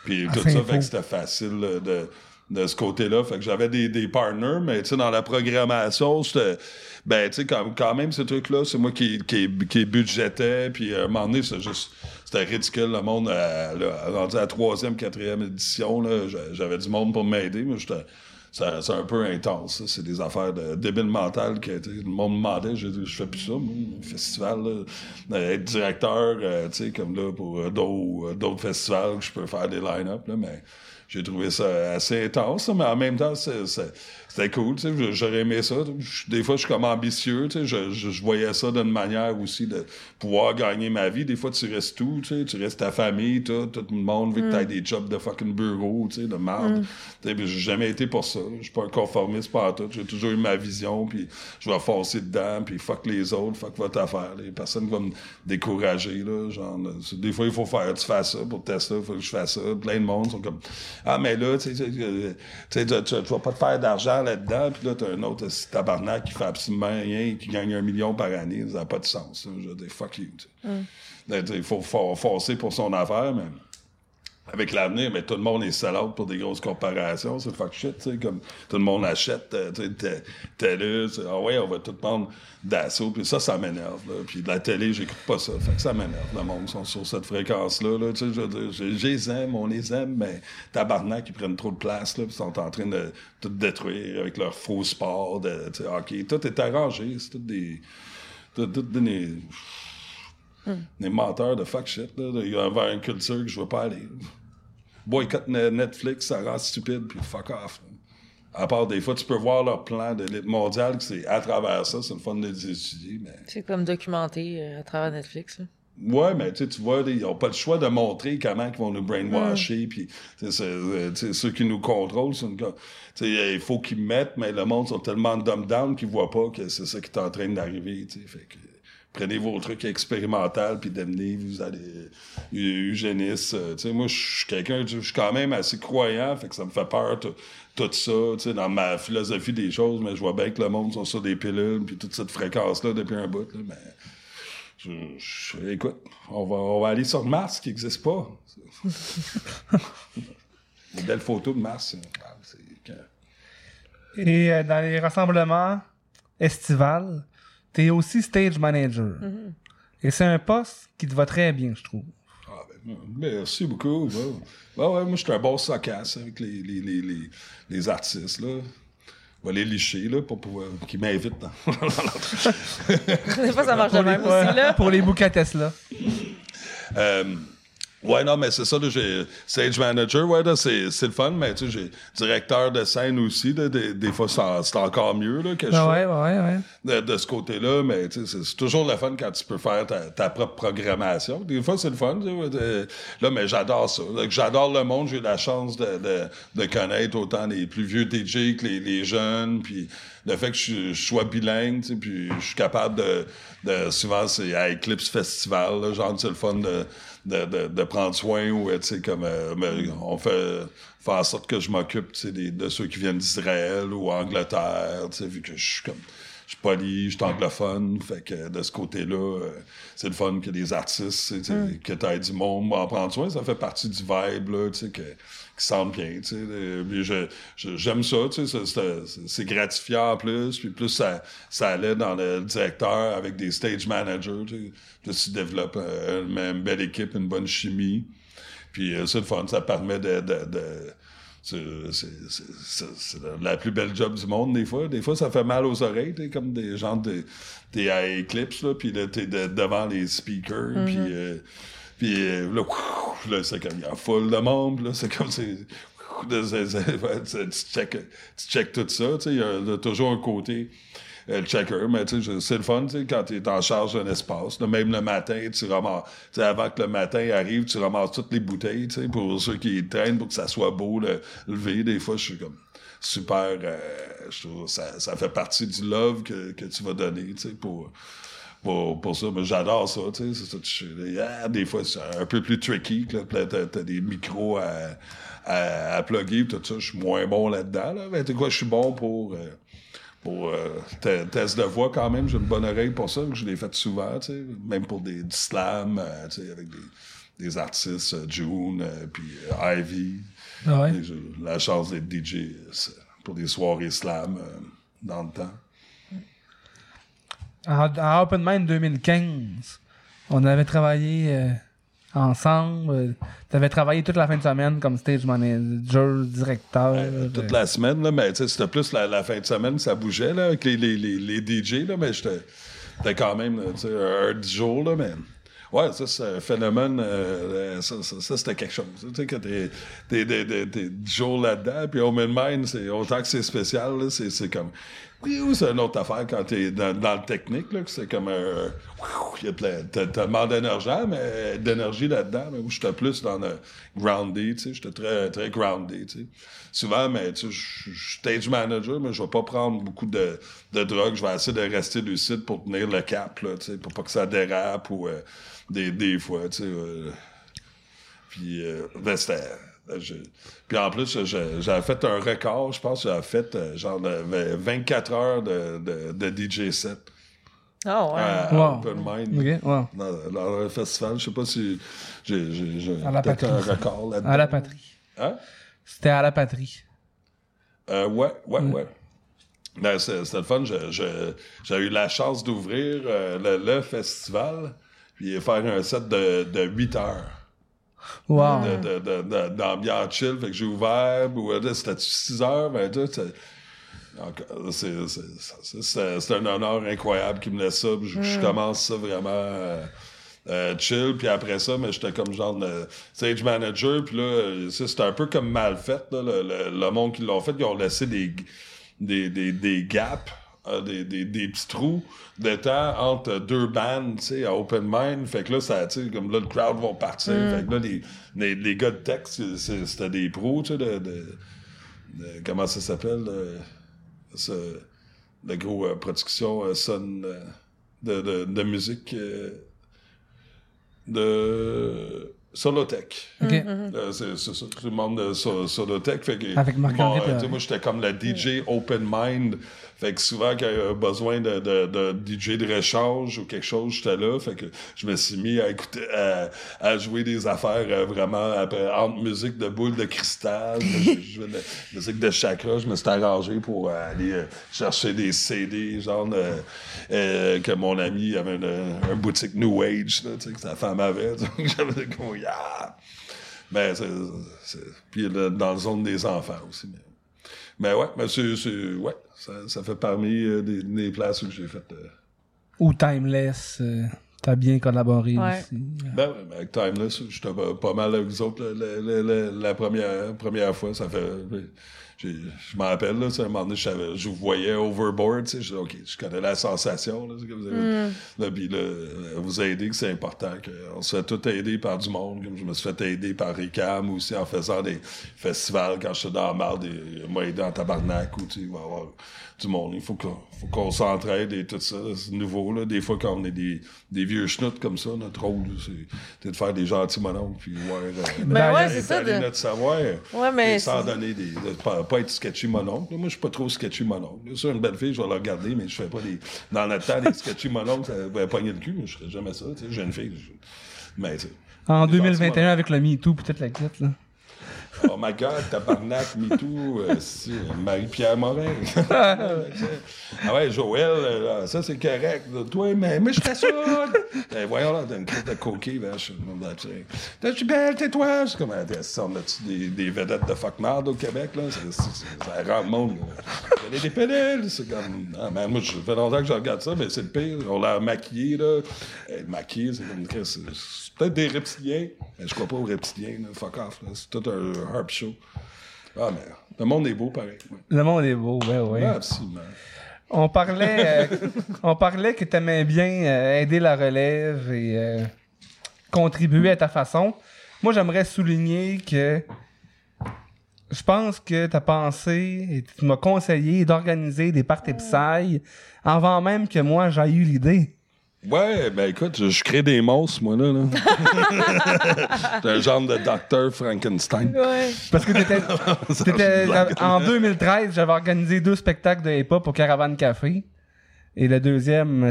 puis tout ça, fait que c'était facile là, de, de ce côté-là. Fait que j'avais des, des partners, mais tu sais, dans la programmation, c'était. Ben, tu sais, quand, quand même, ce truc-là, c'est moi qui, qui, qui budgétais, puis à un moment donné, c'est juste. C'était ridicule, le monde, euh, là, rendu à la troisième, quatrième édition, là, j'a- j'avais du monde pour m'aider, mais j'étais. C'est un peu intense, c'est des affaires de débile mental que le monde me demandait, je fais plus ça, moi, festival, là, Euh, être directeur, euh, tu sais, comme là, pour euh, d'autres euh, d'autres festivals, que je peux faire des line-up, là, mais j'ai trouvé ça assez intense, mais en même temps, c'est- c'était cool, tu sais, j'aurais aimé ça. Je- Des fois, je suis comme ambitieux, tu sais, je, je, je voyais ça d'une manière aussi de pouvoir gagner ma vie. Des fois, tu restes tout, tu sais, tu restes ta famille, tout, tout le monde, vu que t'as des jobs de fucking bureau, tu sais, de merde. Tu sais, j'ai jamais été pour ça. Je suis pas un conformiste par tout. J'ai toujours eu ma vision, puis je vais foncer dedans, puis fuck les autres, fuck votre affaire. Les personnes vont me décourager, là, genre, des fois, il faut faire, tu fais ça pour tester, il faut que je fasse ça. Plein de monde sont comme, ah, mais là, tu sais, tu tu tu tu- tu vas pas te faire d'argent là-dedans, puis là, t'as un autre tabarnak qui fait absolument rien, qui gagne un million par année, ça n'a pas de sens. là. Je dire, fuck you, tu sais. Sais, Il faut for- forcer pour son affaire, mais avec l'avenir, mais tout le monde est sell pour des grosses corporations, c'est fuck shit, tu sais, comme tout le monde achète, euh, tu sais, c'est, ah ouais, on va tout prendre d'assaut, puis ça, ça m'énerve. Puis de la télé, j'écoute pas ça, fait que ça m'énerve, le monde sont sur cette fréquence-là, là, tu sais, je je, les aime, on les aime, mais tabarnak, ils prennent trop de place, là, puis sont en train de tout détruire avec leur faux sport, de, tu sais, hockey, tout est arrangé, c'est tout des... Tout, tout des, des menteurs de fuck shit, là, de- vers une culture que je veux pas aller. Boycott Ne- Netflix, ça rend stupide, puis fuck off. À part des fois, tu peux voir leur plan de l'élite mondiale, que c'est à travers ça, c'est le fun de les étudier, mais... C'est comme documenté euh, à travers Netflix. là. Ouais, mais tu vois, ils n'ont pas le choix de montrer comment ils vont nous brainwasher, puis sais, c'est, euh, ceux qui nous contrôlent, c'est une il faut qu'ils mettent, mais le monde sont tellement dumb down qu'ils voient pas que c'est ça qui est en train d'arriver, fait que prenez vos trucs expérimentaux, puis devenez, vous allez, eugéniste. Euh, tu sais, moi, je suis quelqu'un, je suis quand même assez croyant, fait que ça me fait peur, tout, ça, tu sais, dans ma philosophie des choses, mais je vois bien que le monde sont sur des pilules, puis toute cette fréquence-là depuis un bout, là, mais... Je, écoute, on va, on va aller sur Mars qui n'existe pas. Une belle photo de Mars. Et euh, dans les rassemblements estivales, tu es aussi stage manager. Mm-hmm. Et c'est un poste qui te va très bien, je trouve. Ah, ben, merci beaucoup. moi, je suis un bon sacasse avec les, les, les, les, artistes. Là. On va les licher là, pour pouvoir qu'ils m'invitent. Des fois, ça marche de même aussi. Là. Pour les boucates là. Euh, Ouais, non, mais c'est ça, là, j'ai stage manager, ouais, là, c'est, c'est le fun, mais tu sais, j'ai directeur de scène aussi, là, des, des fois, c'est encore mieux, là, que je ouais, ouais, ouais. De, de, ce côté-là, mais tu sais, c'est, toujours le fun quand tu peux faire ta, ta propre programmation. Des fois, c'est le fun, là, mais j'adore ça. j'adore le monde, j'ai la chance de, de, de, connaître autant les plus vieux DJ que les, les jeunes, puis le fait que je, sois bilingue, tu sais, puis je suis capable de, de souvent, c'est à Eclipse Festival, là, genre, c'est le fun de de, de, de, prendre soin ou tu sais comme euh, on fait faire en sorte que je m'occupe tu sais de ceux qui viennent d'Israël ou Angleterre tu sais vu que je suis comme je suis poli, je suis anglophone, fait que de ce côté-là, euh, c'est le fun que les artistes, mm. que tu aies du monde en prendre soin, ça fait partie du vibe, là, tu sais, que, qui sentent bien, tu sais. j'aime ça, tu sais, c'est gratifiant en plus, puis plus ça, ça allait dans le directeur avec des stage managers, tu sais, tu développes euh, une, belle équipe, une bonne chimie, puis euh, c'est le fun, ça permet de, de, de c'est la plus belle job du monde, des fois. Des fois, ça fait mal aux oreilles, t'es comme des gens, de, t'es à Eclipse, là, puis là, t'es devant les speakers, mm-hmm. puis... Euh, puis euh, là, là c'est comme, il y a foule de monde, là, c'est comme, c'est... tu check, tu check tout ça, tu sais, il y a toujours un côté le checker, mais tu sais, c'est le fun, tu sais, quand tu es en charge d'un espace. même le matin, tu ramasses, tu sais, avant que le matin arrive, tu ramasses toutes les bouteilles, tu sais, pour ceux qui traînent, pour que ça soit beau, le lever. Des fois, je suis comme super, euh, ça, ça fait partie du love que, que tu vas donner, tu sais, pour, pour, pour ça. Mais j'adore ça, tu sais. Yeah, des fois, c'est un peu plus tricky, là. T'as, t'as des micros à, à, à plugger, tout ça. Je suis moins bon là-dedans, là. Mais tu quoi, je suis bon pour... Euh, pour euh, test de voix quand même, j'ai une bonne oreille pour ça, je l'ai fait souvent, tu sais, même pour des, du slam, euh, tu sais, avec des, des artistes, euh, June, puis Ivy. Ah j'ai la chance d'être DJ pour des soirées slam dans le temps. En, Open Mind 2015, on avait travaillé ensemble. Euh, tu avais travaillé toute la fin de semaine comme stage manager, directeur. Euh, toute la semaine, là, mais c'était plus la, fin de semaine, ça bougeait là, avec les, les, les, DJ, là, mais j'étais quand même un 10 jours, là, mais. Ouais, ça, c'est un phénomène. Euh, ça, ça, c'était quelque chose. Tu sais, que t'es, t'es, t'es, t'es, 10 jours là-dedans, puis au Mind, c'est, autant que c'est spécial, c'est, c'est comme c'est une autre affaire quand t'es dans, dans le technique, là, que c'est comme un. Il y a plein. T'as tellement d'énergie, mais d'énergie là-dedans, mais où j'étais plus dans le groundé, tu sais. J'étais très, très groundé, tu sais. Souvent, mais tu sais, suis stage manager, mais je vais pas prendre beaucoup de, de drogue. Je vais essayer de rester lucide pour tenir le cap, là, tu sais, pour pas que ça dérape ou euh, des, des fois, tu sais. Euh, puis, euh, ben, c'était euh, puis en plus, j'avais fait un record, je pense, j'avais fait euh, genre 24 heures de, de, de DJ set. Oh, ouais. À, wow. Open Mind. Dans, dans, le festival. Je sais pas si j'ai peut-être un record là-dedans. À la patrie. Hein? C'était à la patrie. Euh, ouais, ouais, mm. ouais. Ben, c'était le fun. J'ai eu la chance d'ouvrir euh, le, le, festival puis faire un set de, de 8 heures. Wow. D'ambiance chill. Fait que j'ai ouvert, c'était 6 heures, ben, c'est un honneur incroyable qui me laisse ça. Je, mm. commence ça vraiment euh, euh, chill. Puis après ça, mais j'étais comme genre de stage manager. Puis là, c'était un peu comme mal fait. Là, le, le, monde qui l'ont fait, ils ont laissé des, des, des, des gaps des, des, des, petits trous de temps entre deux bandes, tu sais, à open mind. Fait que là, ça, tu sais, comme là, le crowd va partir. Mm. Fait que là, les, les, les gars de texte, c'était des pros, tu sais, de, de, comment ça s'appelle, ce, le gros euh, production euh, Sun... Euh, de, de, de musique euh, de Solotech. Euh, c'est ça, tout le monde de So- Solotech. Fait que, Avec Marc-André bon, euh, moi, j'étais comme le DJ open mind. Fait que souvent, quand il y a besoin de, de, de DJ de rechange ou quelque chose, j'étais là. Fait que je me suis mis à écouter, à, à jouer des affaires euh, vraiment après, entre musique de boules de cristal, je de musique de chakra. Je me suis arrangé pour aller euh, chercher des CD, genre euh, que mon ami avait une, un boutique New Age, là, tu sais, que sa femme avait. Donc, J'avais comme, yeah! Mais c'est, c'est- puis là, dans la zone des enfants aussi. Mais, mais ouais, mais c'est, c'est- ouais, ça, ça fait parmi euh, des, des places où j'ai fait. euh, Ou Timeless, euh, t'as bien collaboré Ouais. aussi. ben, avec Timeless, j'étais pas, pas mal avec vous autres la, la- la- la première, première fois. Ça fait. Je m'en rappelle, là, à un moment donné, je, je vous voyais overboard, tu sais, je OK, je connais la sensation, là, comme vous avez- là, puis là, euh, vous aider, que c'est important, qu'on se fait tout aider par du monde, comme je me suis fait aider par Ricam aussi en faisant des festivals quand j'étais dans la marde, m'a aidé en tabarnak, ou, tu sais, il va y avoir du monde, il faut qu'on, s'entraide et tout ça, c'est nouveau, là, des fois, quand on est des, des vieux schnouts comme ça, notre rôle, c'est, de faire des gentils mononcles, puis voir, euh, Ben ouais, c'est ça. De... notre savoir. Ouais, mais Et sans c'est- donner des. de pas, pas être sketchy mononcle. Moi, je suis pas trop sketchy mononcle. Sur une belle fille, je vais la regarder, mais je fais pas des. Dans notre temps, des sketchy mononcle, ça va pogner le cul, mais je ferais jamais ça. Tu sais, jeune fille. je- Mais, tu sais. En Des 2021, avec le MeToo, peut-être la quitte, là. Oh my god, tabarnak, MeToo, euh, Marie-Pierre Morin. ah ouais, Joël, euh, là, ça c'est correct. Toi, mais, mais je t'assure. ben, voyons là, t'as une crise de coquille, vache. T'es-tu belle, tais-toi? C'est comme, on a-tu des, des vedettes de fuck au Québec, là? C'est- c'est- c'est- ça rend le monde, là. Des pédales, c'est comme, ah, man, moi, ça fait longtemps que je regarde ça, mais c'est le pire. On l'a maquillé, là. Eh, maquillé, c'est comme, c'est c'est peut-être des reptiliens, mais je crois pas aux reptiliens, là. Fuck off. C'est tout un harp show. Ah, mais le monde est beau, pareil. Ouais. Le monde est beau, ouais, ouais. Ah, absolument. On parlait, euh, on parlait que tu aimais bien euh, aider la relève et euh, contribuer à ta façon. Moi, j'aimerais souligner que je pense que tu as pensé et tu m'as conseillé d'organiser des parties psy avant même que moi j'aille eu l'idée. Ouais, ben écoute, je, je crée des monstres, moi, là. là. T'es un genre de docteur Frankenstein. Ouais. Parce que t'étais, t'étais- en 2013, j'avais organisé deux spectacles de hip-hop au Caravane Café. Et le deuxième,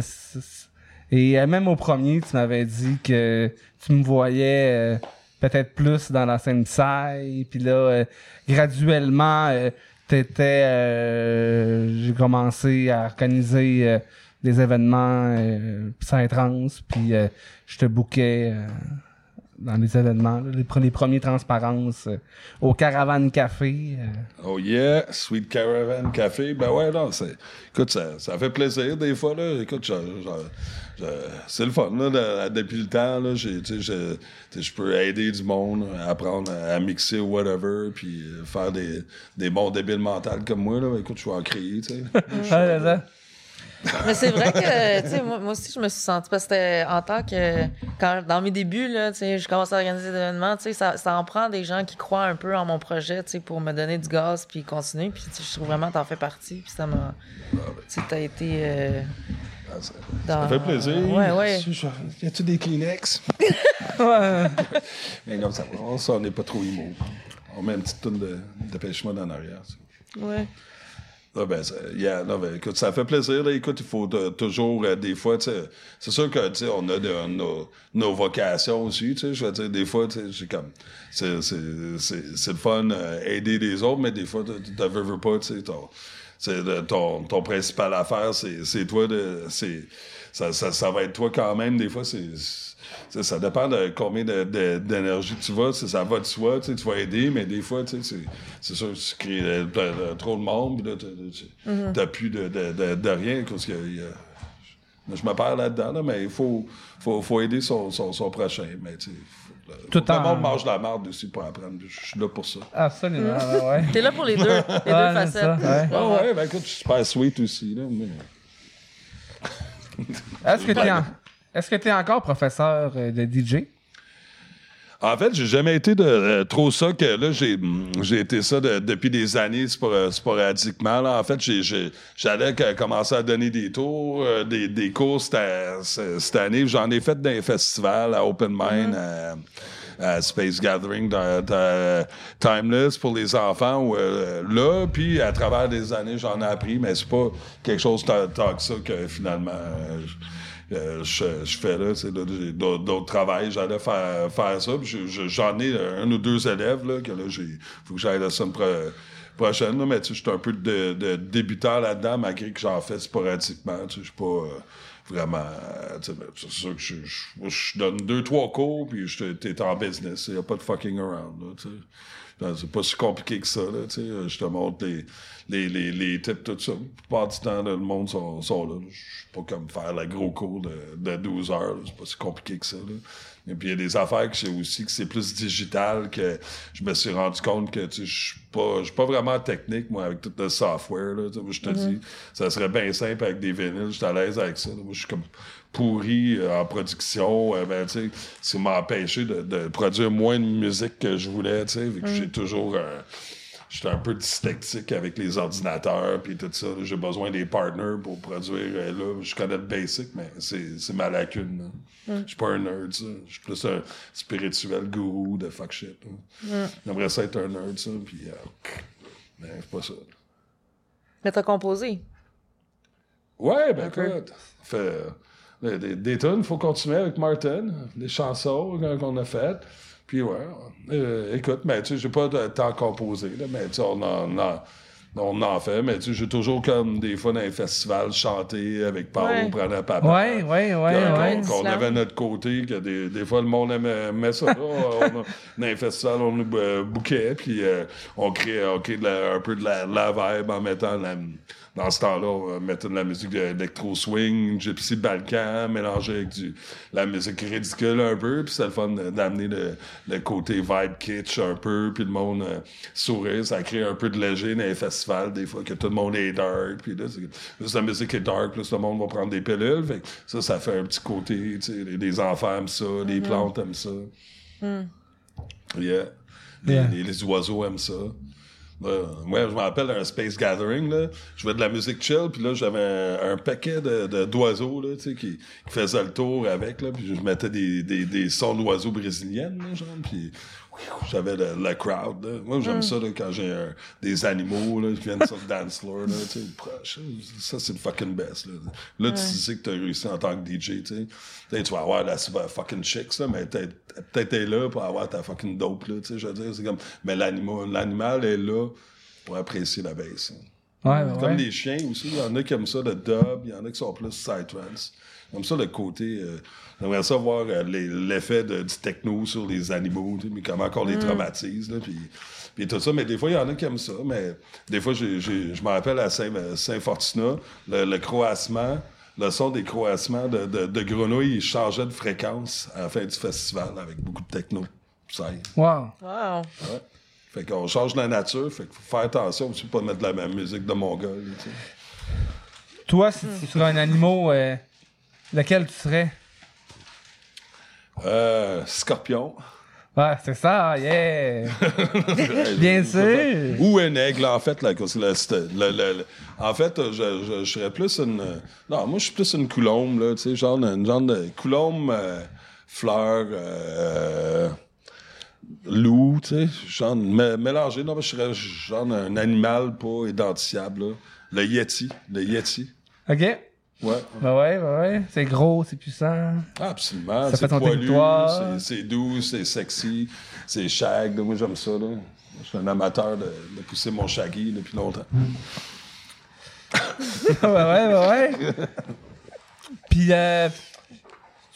et euh, même au premier, tu m'avais dit que tu me voyais euh, peut-être plus dans la scène psy. Puis là, euh, graduellement, euh, t'étais, euh, j'ai commencé à organiser euh, des événements euh, psy-trans. Puis euh, je te bouquais euh, dans les événements, là, les, les premiers transparences euh, au Caravane Café. euh. Oh yeah, Sweet Caravan Café. Ben ouais, non, c'est. Écoute, ça, ça fait plaisir des fois, là. Écoute, je- je- je- c'est le fun, là. de- depuis le temps, là. j'ai- tu sais, je, peux aider du monde, apprendre à, à mixer ou whatever, puis faire des, des bons débiles mentaux comme moi, là. Écoute, je suis en créer, tu sais. Mais c'est vrai que, tu sais, moi, moi aussi, je me suis sentie, parce que c'était en tant que, quand, dans mes débuts, là, tu sais, je commence à organiser des événements, tu sais, ça, ça en prend des gens qui croient un peu en mon projet, tu sais, pour me donner du gaz puis continuer, puis tu sais, je trouve vraiment que t'en fais partie, puis ça m'a, tu sais, t'as été euh, ça, dans... ça fait plaisir. Ouais, ouais. Y a-tu des Kleenex? Ouais. Mais non, ça va. On s'en est pas trop immo. On met une petite toune de dépêche-moi dans l'arrière. Ouais. Ah ben, ça, yeah, non, ben, écoute, ça fait plaisir. Là. Écoute, il faut toujours, euh, des fois, tu c'est sûr que, tu sais, on a de- nos, nos vocations aussi, tu sais, je veux dire, des fois, tu sais, j'ai comme, c'est, c'est, c'est, c'est le fun, euh, aider les autres, mais des fois, tu tu veux, pas, tu sais, ton, c'est ton, ton principal affaire, c'est, c'est toi de, c'est, ça, ça, ça va être toi quand même, des fois, c'est, ça dépend de combien de- de- d'énergie tu vas. c'est- Ça va de soi, tu tu vas aider, mais des fois, tu c'est- c'est sûr que tu crées trop de monde, puis là, t'as- tu n'as plus de, de, de, de rien. Parce que, il y a- je me perds là-dedans, là, mais il faut, faut, faut aider son, son, son prochain. Mais, tu Tout le en- monde mange de la merde aussi pour apprendre. Je suis là pour ça. Absolument, ouais, ouais. T'es là pour les deux, les deux c'est ça, facettes. ouais. Ah ouais, ben écoute, je suis super sweet aussi. Là, mais... Est-ce que t'es en- est-ce que t'es encore professeur euh, de DJ? En fait, j'ai jamais été de euh, trop ça que là j'ai j'ai été ça de- depuis des années euh, sporadiquement. Là. En fait, j'allais commencer à donner des tours, euh, des, des cours cette, année. J'en ai fait dans les festivals à Open Mind, à, à Space Gathering, dans, dans Timeless pour les enfants. où, euh, là, puis à travers des années, j'en ai appris, mais c'est pas quelque chose tant, tant que ça que finalement. Euh, je, fais là, c'est là, j'ai d'autres travails, j'allais faire, faire ça, j'en ai un ou deux élèves, là, que là, j'ai, faut que j'aille la semaine pro- prochaine, là, mais tu sais, je suis un peu de, débutant là-dedans, malgré que j'en fais sporadiquement, tu sais, je suis pas euh, vraiment, euh, c'est sûr que je, je, donne deux, trois cours, puis t'es en business, il y a pas de fucking around, là, C'est pas si compliqué que ça, là, tu sais. Je te montre les, les, les, les tips, tout ça. La plupart du temps, là, le monde sont, sont là. Je suis pas comme faire le gros cours de, de 12 heures. C'est pas si compliqué que ça, là. Et puis, il y a des affaires que sais aussi que c'est plus digital que je me suis rendu compte que, tu sais, je suis pas, je suis pas vraiment technique, moi, avec tout le software, là. Tu sais, je te dis, ça serait bien simple avec des vinyles. Je suis à l'aise avec ça. là. Moi, je suis comme pourri euh, en production, euh, ben, tu sais, ça m'a empêché de, de produire moins de musique que je voulais, tu sais, vu que j'ai toujours... euh, J'étais un peu dyslexique avec les ordinateurs puis tout ça. J'ai besoin des partners pour produire. là, je connais le basic, mais c'est ma lacune. là. Je suis pas un nerd, ça. Je suis plus un spirituel gourou de fuck shit. là. J'aimerais ça être un nerd, ça, puis... euh, mais c'est pas ça. Mais t'as composé. Ouais, ben écoute, fait, des, des tunes, faut continuer avec Martin, des chansons euh, qu'on a faites. Puis ouais, euh, écoute, mais tu sais, j'ai pas de temps composé, là, mais tu sais, on en, en- on en fait, mais tu sais, j'ai toujours comme des fois dans les festivals chanté avec Paolo Ouais. prenant papa. Ouais, ouais, ouais, Qu'on- ouais. qu'on- avait notre côté, que des, des fois le monde aimait, aimait ça. là. On dans les festivals, on nous euh, bouquait, puis euh, on créait, on créait de la- un peu de la, de la vibe en mettant la- dans ce temps-là, on mettait de la musique électro-swing, gypsy balkan, mélangée avec du, la musique ridicule un peu, puis c'était le fun d'amener le, le côté vibe kitsch un peu, puis le monde euh, sourire, ça crée un peu de léger dans les festivals, des fois que tout le monde est dark, puis là, c'est- là, la musique est dark, plus le monde va prendre des pilules, fait que ça, ça fait un petit côté, tu sais, les, les enfants aiment ça, les plantes aiment ça. Yeah. Les, Yeah. les- les oiseaux aiment ça. Euh, moi, je me rappelle un Space Gathering, là, je jouais de la musique chill, puis là, j'avais un, paquet de, d'oiseaux, là, tu sais, qui, faisaient le tour avec, là, puis je mettais des, des, des sons d'oiseaux brésiliennes, genre, puis j'avais le, le crowd, là. Moi, j'aime ça, là, quand j'ai des animaux, là, qui viennent sur le dance floor, là, tu sais, proche, ça, c'est le fucking best, là. Là, tu sais que t'as réussi en tant que DJ, tu vas avoir la super fucking chicks, là, mais peut-être t'es là pour avoir ta fucking dope, là, tu sais, je veux dire, c'est comme, mais l'animal, l'animal est là pour apprécier la bass. hein. Ouais, ouais, Comme ouais. les chiens aussi, il y en a qui aiment ça, le dub, il y en a qui sont plus psytrance. Comme ça, le côté... Euh, J'aimerais ça voir euh, l'effet de- du techno sur les animaux, tu sais, mais comment on les traumatise, là, puis, puis tout ça. Mais des fois, il y en a qui aiment ça, mais des fois, je me rappelle à Saint- Saint-Fortuna, le, le croassement, le son des croassements de, de, de grenouilles, il changeait de fréquence à la fin du festival avec beaucoup de techno. Ça y est. Wow. Wow. Ouais. Fait qu'on change la nature, fait qu'il faut faire attention aussi pas mettre de la même musique de Mongol. tu sais. Toi, si tu serais un animal, euh, lequel tu serais? Euh, scorpion. Ouais, c'est ça, yeah! Bien sûr! Ou un aigle, en fait. Là, le- en fait, je, je, je serais plus une... Non, moi, je suis plus une coulombe, là, tu sais, genre une genre de coulombe, euh, fleur, euh, loup, tu sais, genre mé- mélangé. Non, mais je serais genre un animal pas identifiable, là. Le yeti, le yeti. Ok? Ouais. Bah ouais, bah ouais. C'est gros, c'est puissant. Ah, absolument. Ça c'est fait ton poilu, c'est- doux, c'est sexy, c'est shag. Moi, j'aime ça. Là. Je suis un amateur de, de pousser mon shaggy depuis longtemps. bah ouais, bah ouais. Puis, euh,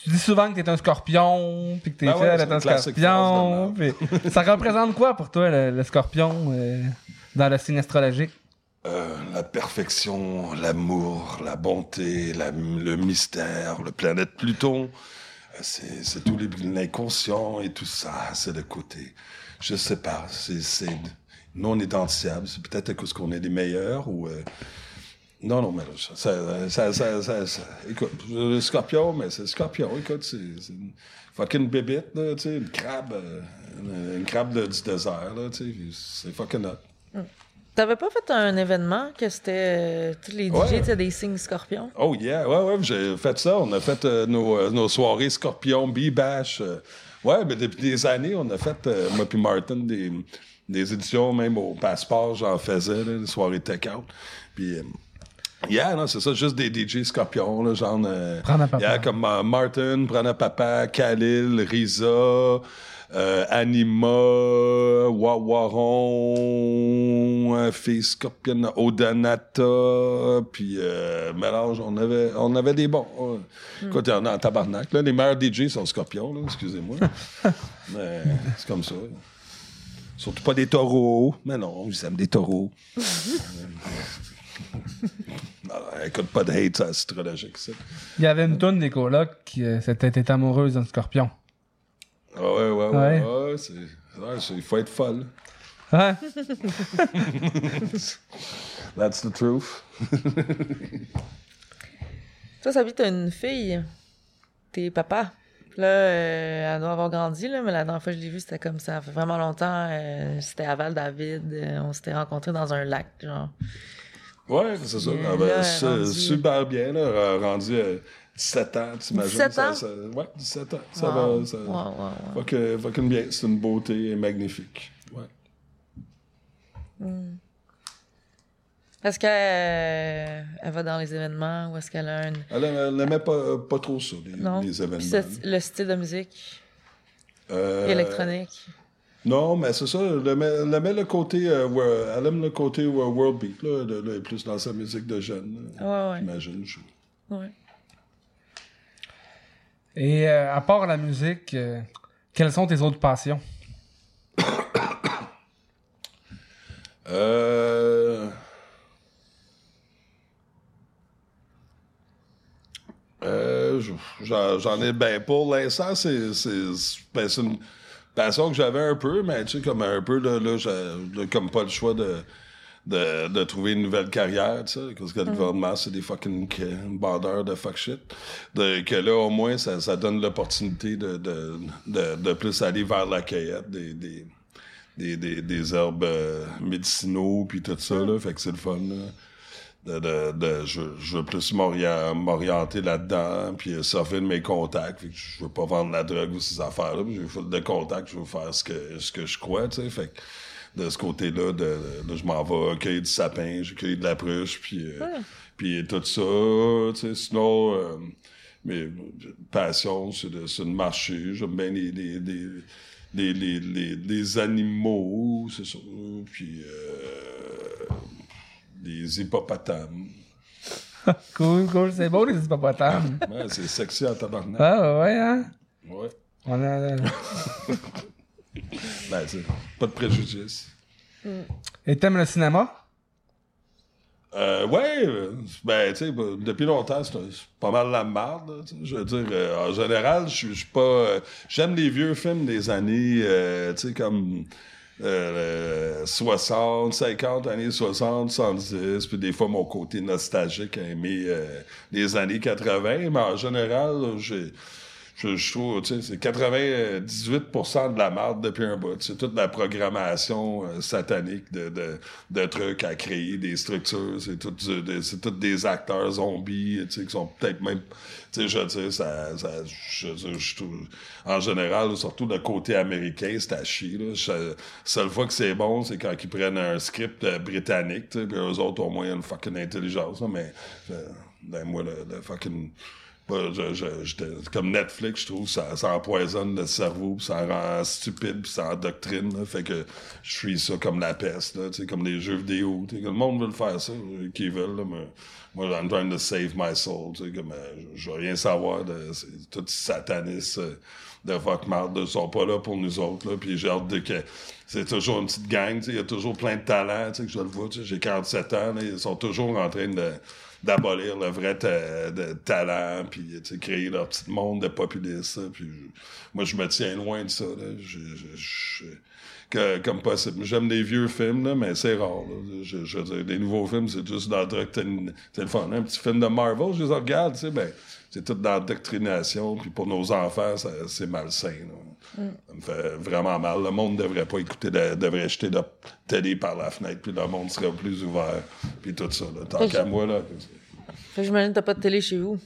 tu dis souvent que t'es un scorpion, puis que t'es Ben ouais, un classique scorpion. ça représente quoi pour toi, le, le scorpion, euh, dans le signe astrologique? Euh, la perfection, l'amour, la bonté, la- le mystère, le planète Pluton, euh, c'est tout les- l'inconscient et tout ça, c'est le côté. Je sais pas, c'est non identifiable. C'est peut-être cause qu'on est les meilleurs ou euh, Non, non, mais ça, écoute, le scorpion, mais c'est scorpion, écoute, c'est une fucking bébite, une crabe, une, crabe de- du désert, c'est fucking. T'avais pas fait un événement que c'était euh, tous les DJ, Ouais. tu sais, des signes scorpions? Oh yeah, ouais, ouais, j'ai fait ça. On a fait euh, nos, euh, nos soirées Scorpion, B-Bash. euh, ouais, mais depuis des années, on a fait, euh, moi puis Martin, des, des éditions, même au passeport, j'en faisais, là, des soirées take-out. Puis, euh, yeah, non, c'est ça, juste des DJ Scorpion, là, genre... euh, Prendre à papa. yeah, comme euh, Martin, Prana Papa, Khalil, Riza... euh, Anima, Wawaron, euh, Fille Scorpion, Odanata, puis euh, mélange, on avait, on avait des bons. ouais. Écoute, il y en tabarnak. Là, les meilleurs DJ sont Scorpions, là, excusez-moi. mais c'est comme ça. Surtout pas des taureaux. Mais non, ils aiment des taureaux. Alors, écoute, pas de hate astrologique, ça. Il y avait une tonne des colocs qui euh, s'était été amoureuse d'un scorpion. Ah ouais, ouais, ouais. Ouais. ouais, c'est, ouais, c'est- il faut être folle. Ouais. That's the truth. Toi, Sabi, t'as une fille. T'es papa. Là, euh, elle doit avoir grandi, là, mais la dernière fois que je l'ai vue, c'était comme ça. Ça fait vraiment longtemps. euh, c'était à Val-David. euh, on s'était rencontrés dans un lac, genre. Ouais, c'est ça. Ah ben, Super bien, là, rendu 17 ans, t'imagines? 17 ça- ans? ça- ouais, 17 ans. Ça Wow. va. Ça, Ouais, ouais, ouais. fuck- fucking bien. C'est une beauté magnifique. Ouais. Est-ce qu'elle euh, elle va dans les événements ou est-ce qu'elle a un. Elle, elle n'aimait pas, pas trop ça, les, Non? les événements. Puis le style de musique? Euh, électronique? Non, mais c'est ça. Elle aimait, elle le côté. euh, elle aime le côté euh, world beat, là, de- de- plus dans sa musique de jeune. là, Ouais, ouais. J'imagine. je- ouais. Et euh, à part la musique, euh, quelles sont tes autres passions? Euh... Euh, je- j'en, ai ben pour l'instant ben, c'est une passion que j'avais un peu mais tu sais comme un peu là, là, là, comme pas le choix de de, de trouver une nouvelle carrière, tu sais, parce que le gouvernement, c'est des fucking bandeurs de fuck shit. De, que là, au moins, ça, ça donne l'opportunité de, de, de, de plus aller vers la cueillette des, des, des, des, des herbes euh, médicinaux, puis tout ça, là. Fait que c'est le fun, là. De, de, de- je, je veux plus m'ori- m'orienter là-dedans, puis euh, de mes contacts. Fait que je veux pas vendre la drogue ou ces affaires-là, j'ai full de contacts, je veux faire ce que, ce que je crois, tu sais. Fait que de ce côté-là, de, de- je m'en vais cueillir du sapin, j'ai cueilli de la pruche, puis, euh, puis tout ça, tu sais. Sinon, euh, mes passions, c'est de, marcher. J'aime bien les, les, les, les, les, les- les animaux, c'est ça. Puis euh, les hippopotames. Cool, cool, c'est beau les hippopotames. Ouais, c'est sexy en tabarnak. ah ouais, hein? Ouais. On a... Ben, pas de préjudice. Et t'aimes le cinéma? Euh, ouais, euh, ben, tu sais, depuis longtemps, c'est pas mal la sais. Je veux dire, euh, en général, je suis pas... euh, J'aime les vieux films des années, tu sais, comme... euh, 60, 50, années 60, 70, puis des fois mon côté nostalgique a aimé les années 80, mais en général, j'ai... Je, je trouve, tu sais, c'est 98% de la merde depuis un bout. C'est toute la programmation euh, satanique de, de, de trucs à créer, des structures. C'est tout, des- c'est tous des acteurs zombies, tu sais, qui sont peut-être même... Tu sais, je dire, ça... ça je, je en général, surtout le côté américain, c'est à chier, là. Je- seule fois que c'est bon, c'est quand ils prennent un script euh, britannique, tu sais, puis eux autres, au moins, une fucking intelligence, là, mais... euh, ben, moi, le, le fucking... J'étais- comme Netflix, je trouve, ça, ça empoisonne le cerveau, ça rend stupide, puis ça endoctrine. Fait que je suis ça comme la peste, là, comme les jeux vidéo. que Le monde veut le faire ça, euh, qui veulent. Là, mais moi, I'm trying to save my soul. Comme, euh, je veux rien savoir de tout sataniste euh, de fuck marde. Ils sont pas là pour nous autres. Là, puis j'ai hâte de que c'est toujours une petite gang. Il y a toujours plein de talents. que je le vois. J'ai 47 ans. là, ils sont toujours en train de d'abolir le vrai de talent, puis créer leur petit monde de populistes. Puis moi, je me tiens loin de ça. Là. Je, je, que, comme possible. J'aime des vieux films, là, mais c'est rare. Je, je, des nouveaux films, c'est juste dans le téléphone. Un petit film de Marvel, je les regarde, tu sais, ben, c'est tout dans l'endoctrination, puis pour nos enfants, c'est malsain. Mm. Ça me fait vraiment mal. Le monde devrait pas écouter, devrait jeter de télé par la fenêtre, puis le monde serait plus ouvert, puis tout ça. Là. Tant qu'à moi, là. J'imagine que t'as pas de télé chez vous.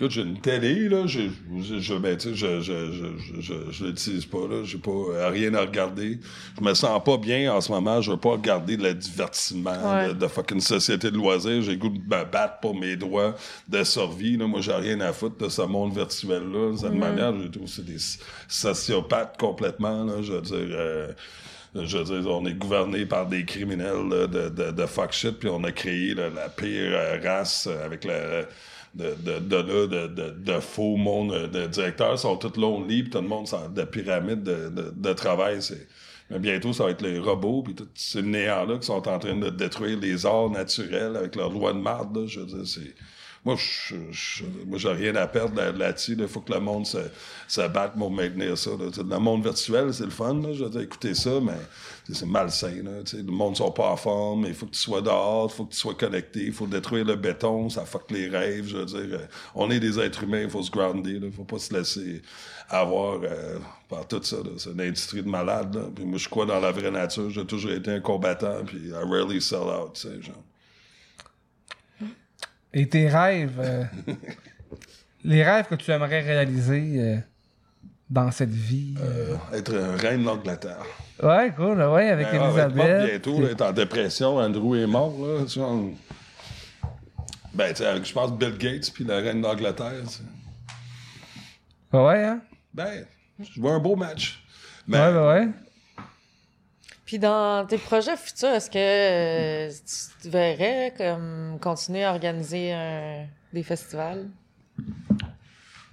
Écoute, j'ai une télé, là, je, je, je, ben, je, je, je, je, je l'utilise pas, là, j'ai pas euh, rien à regarder. Je me sens pas bien en ce moment, je veux pas regarder le divertissement de, fucking société de loisirs. J'ai goût de me battre pour mes droits de survie, là. Moi, j'ai rien à foutre de ce monde virtuel-là. De cette mm. manière, je trouve c'est des sociopathes complètement, là, je veux dire... Euh, je veux dire, on est gouverné par des criminels de, de, de, fuck shit, puis on a créé la pire euh, race avec la de, de, de, de, faux monde de directeurs sont tous lonely, puis tout le monde de pyramide de, travail. Mais bientôt, ça va être les robots, puis tout ce néant-là qui sont en train de détruire les arts naturels avec leur loi de marde. Je veux dire, c'est moi, je, je, moi, j'ai rien à perdre là-dessus. Il faut que le monde se, se batte pour maintenir ça. Là. Le monde virtuel, c'est le fun. Là. Je ça, mais c'est malsain. Là. Le monde ne sont pas en forme. Il faut que tu sois dehors, il faut que tu sois connecté, il faut détruire le béton, ça fuck les rêves. Je veux dire, euh, on est des êtres humains, il faut se grounder. Il ne faut pas se laisser avoir euh, par tout ça. C'est une industrie de malade. Puis moi, je crois dans la vraie nature? J'ai toujours été un combattant, puis I rarely sell out. Genre. Et tes rêves, euh, les rêves que tu aimerais réaliser euh, dans cette vie? Euh, être reine d'Angleterre. Ouais, cool, ouais, avec ben, Elisabeth. bientôt, là, être en dépression, Andrew est mort, là. Tu vois, ben, tu sais, je pense Bill Gates puis la reine d'Angleterre. Ouais, hein? Ben, je vois un beau match. ouais, ben ouais. Puis dans tes projets futurs, est-ce que euh, tu verrais comme continuer à organiser des festivals?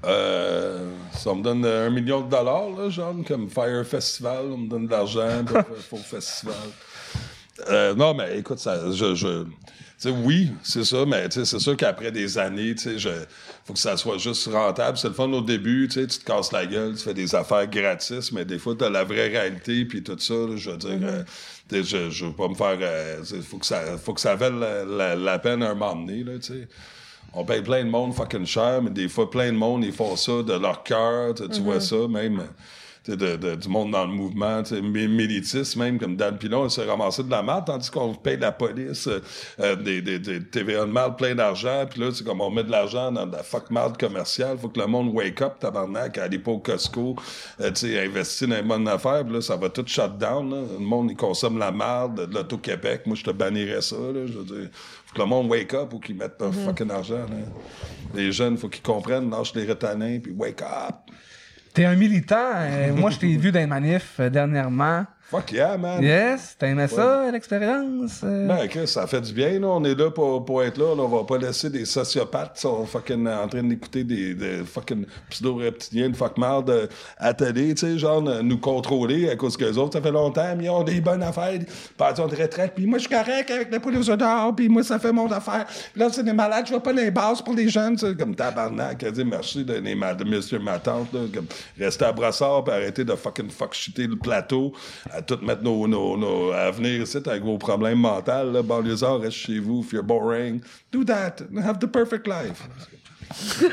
Euh, ça me donne un million de dollars, là, genre, comme Fire Festival, on me donne de l'argent pour, le festival. Euh, non, mais écoute, ça, je, je oui, c'est ça, mais c'est sûr qu'après des années, il faut que ça soit juste rentable. C'est le fun au début, tu te casses la gueule, tu fais des affaires gratis, mais des fois, tu as la vraie réalité, puis tout ça, je veux dire, mm-hmm. euh, je, je veux pas me faire... Euh, faut que ça faut que ça vaille la, peine à un moment donné, là, tu sais. On paye plein de monde fucking cher, mais des fois, plein de monde, ils font ça de leur cœur, tu vois mm-hmm. ça, même de, du monde dans le mouvement, militisme même, comme Dan Pilon, il s'est ramassé de la merde, tandis qu'on paye la police euh, euh, des, des, des TVA de mal plein d'argent, puis là, c'est comme on met de l'argent dans de la fuck merde commerciale, faut que le monde wake up, tabarnak, aller pas au Costco, euh, tu sais, investir dans les bonnes affaires, puis là, ça va tout shut down, là. Le monde, il consomme la merde de l'Auto-Québec, moi, je te bannirais ça, là, je veux dire faut que le monde wake up ou qu'ils mettent leur mm-hmm. fucking argent. Là. Les jeunes, faut qu'ils comprennent, lâche les retanins, puis wake up. T'es un militant. Euh, moi, je t'ai vu dans les manifs euh, dernièrement. Fuck yeah, man. Yes, t'aimais ça, l'expérience? Euh? Ben, ça fait du bien, là. On est là pour, pour être là, On va pas laisser des sociopathes qui sont fucking en train d'écouter des, des fucking pseudo-reptiliens de fuck merde à télé, tu sais, genre, nous contrôler à cause que les autres, ça fait longtemps, mais ils ont des bonnes affaires, pensions de retraite, puis moi, je suis correct avec la police dehors, puis moi, ça fait mon affaire. là, c'est des malades, je vois pas les bases pour les jeunes, tu sais, comme tabarnak, à dire merci de, de, monsieur, ma tante, là, comme rester à brassard, puis arrêter de fucking fuck shooter le plateau à tout mettre nos, nos, nos à venir ici avec vos problèmes mentaux. Là, banlieusard, reste chez vous. If you're boring, do that. Have the perfect life.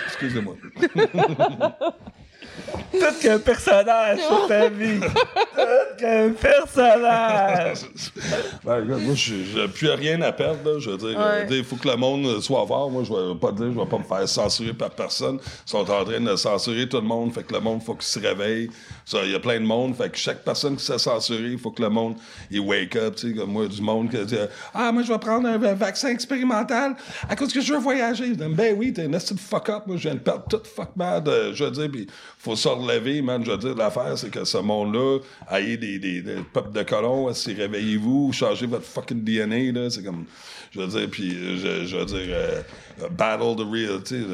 Excusez-moi. Tout qu'un personnage sur ta vie. Tout qu'un personnage. ben, moi, j'ai plus rien à perdre. Je veux dire, il faut que le monde soit fort. Moi, je vais pas dire, je vais pas me faire censurer par personne. Ils sont en train de censurer tout le monde. Fait que le monde, faut qu'il se réveille. Il y a plein de monde. Fait que chaque personne qui s'est censurée, il faut que le monde, il wake up. Tu sais, comme moi, du monde qui dit, ah, moi, je vais prendre un vaccin expérimental à cause que je veux voyager. ben oui, t'es un fuck up. Moi, je viens de perdre toute fuck mad. Je veux dire, puis faut se relever, man. Je veux dire, l'affaire, c'est que ce monde-là, ayez des, des, des peuples de colons, si réveillez-vous, changez votre fucking DNA, là? C'est comme, je veux dire, puis, je, je veux dire, euh, battle the real, tu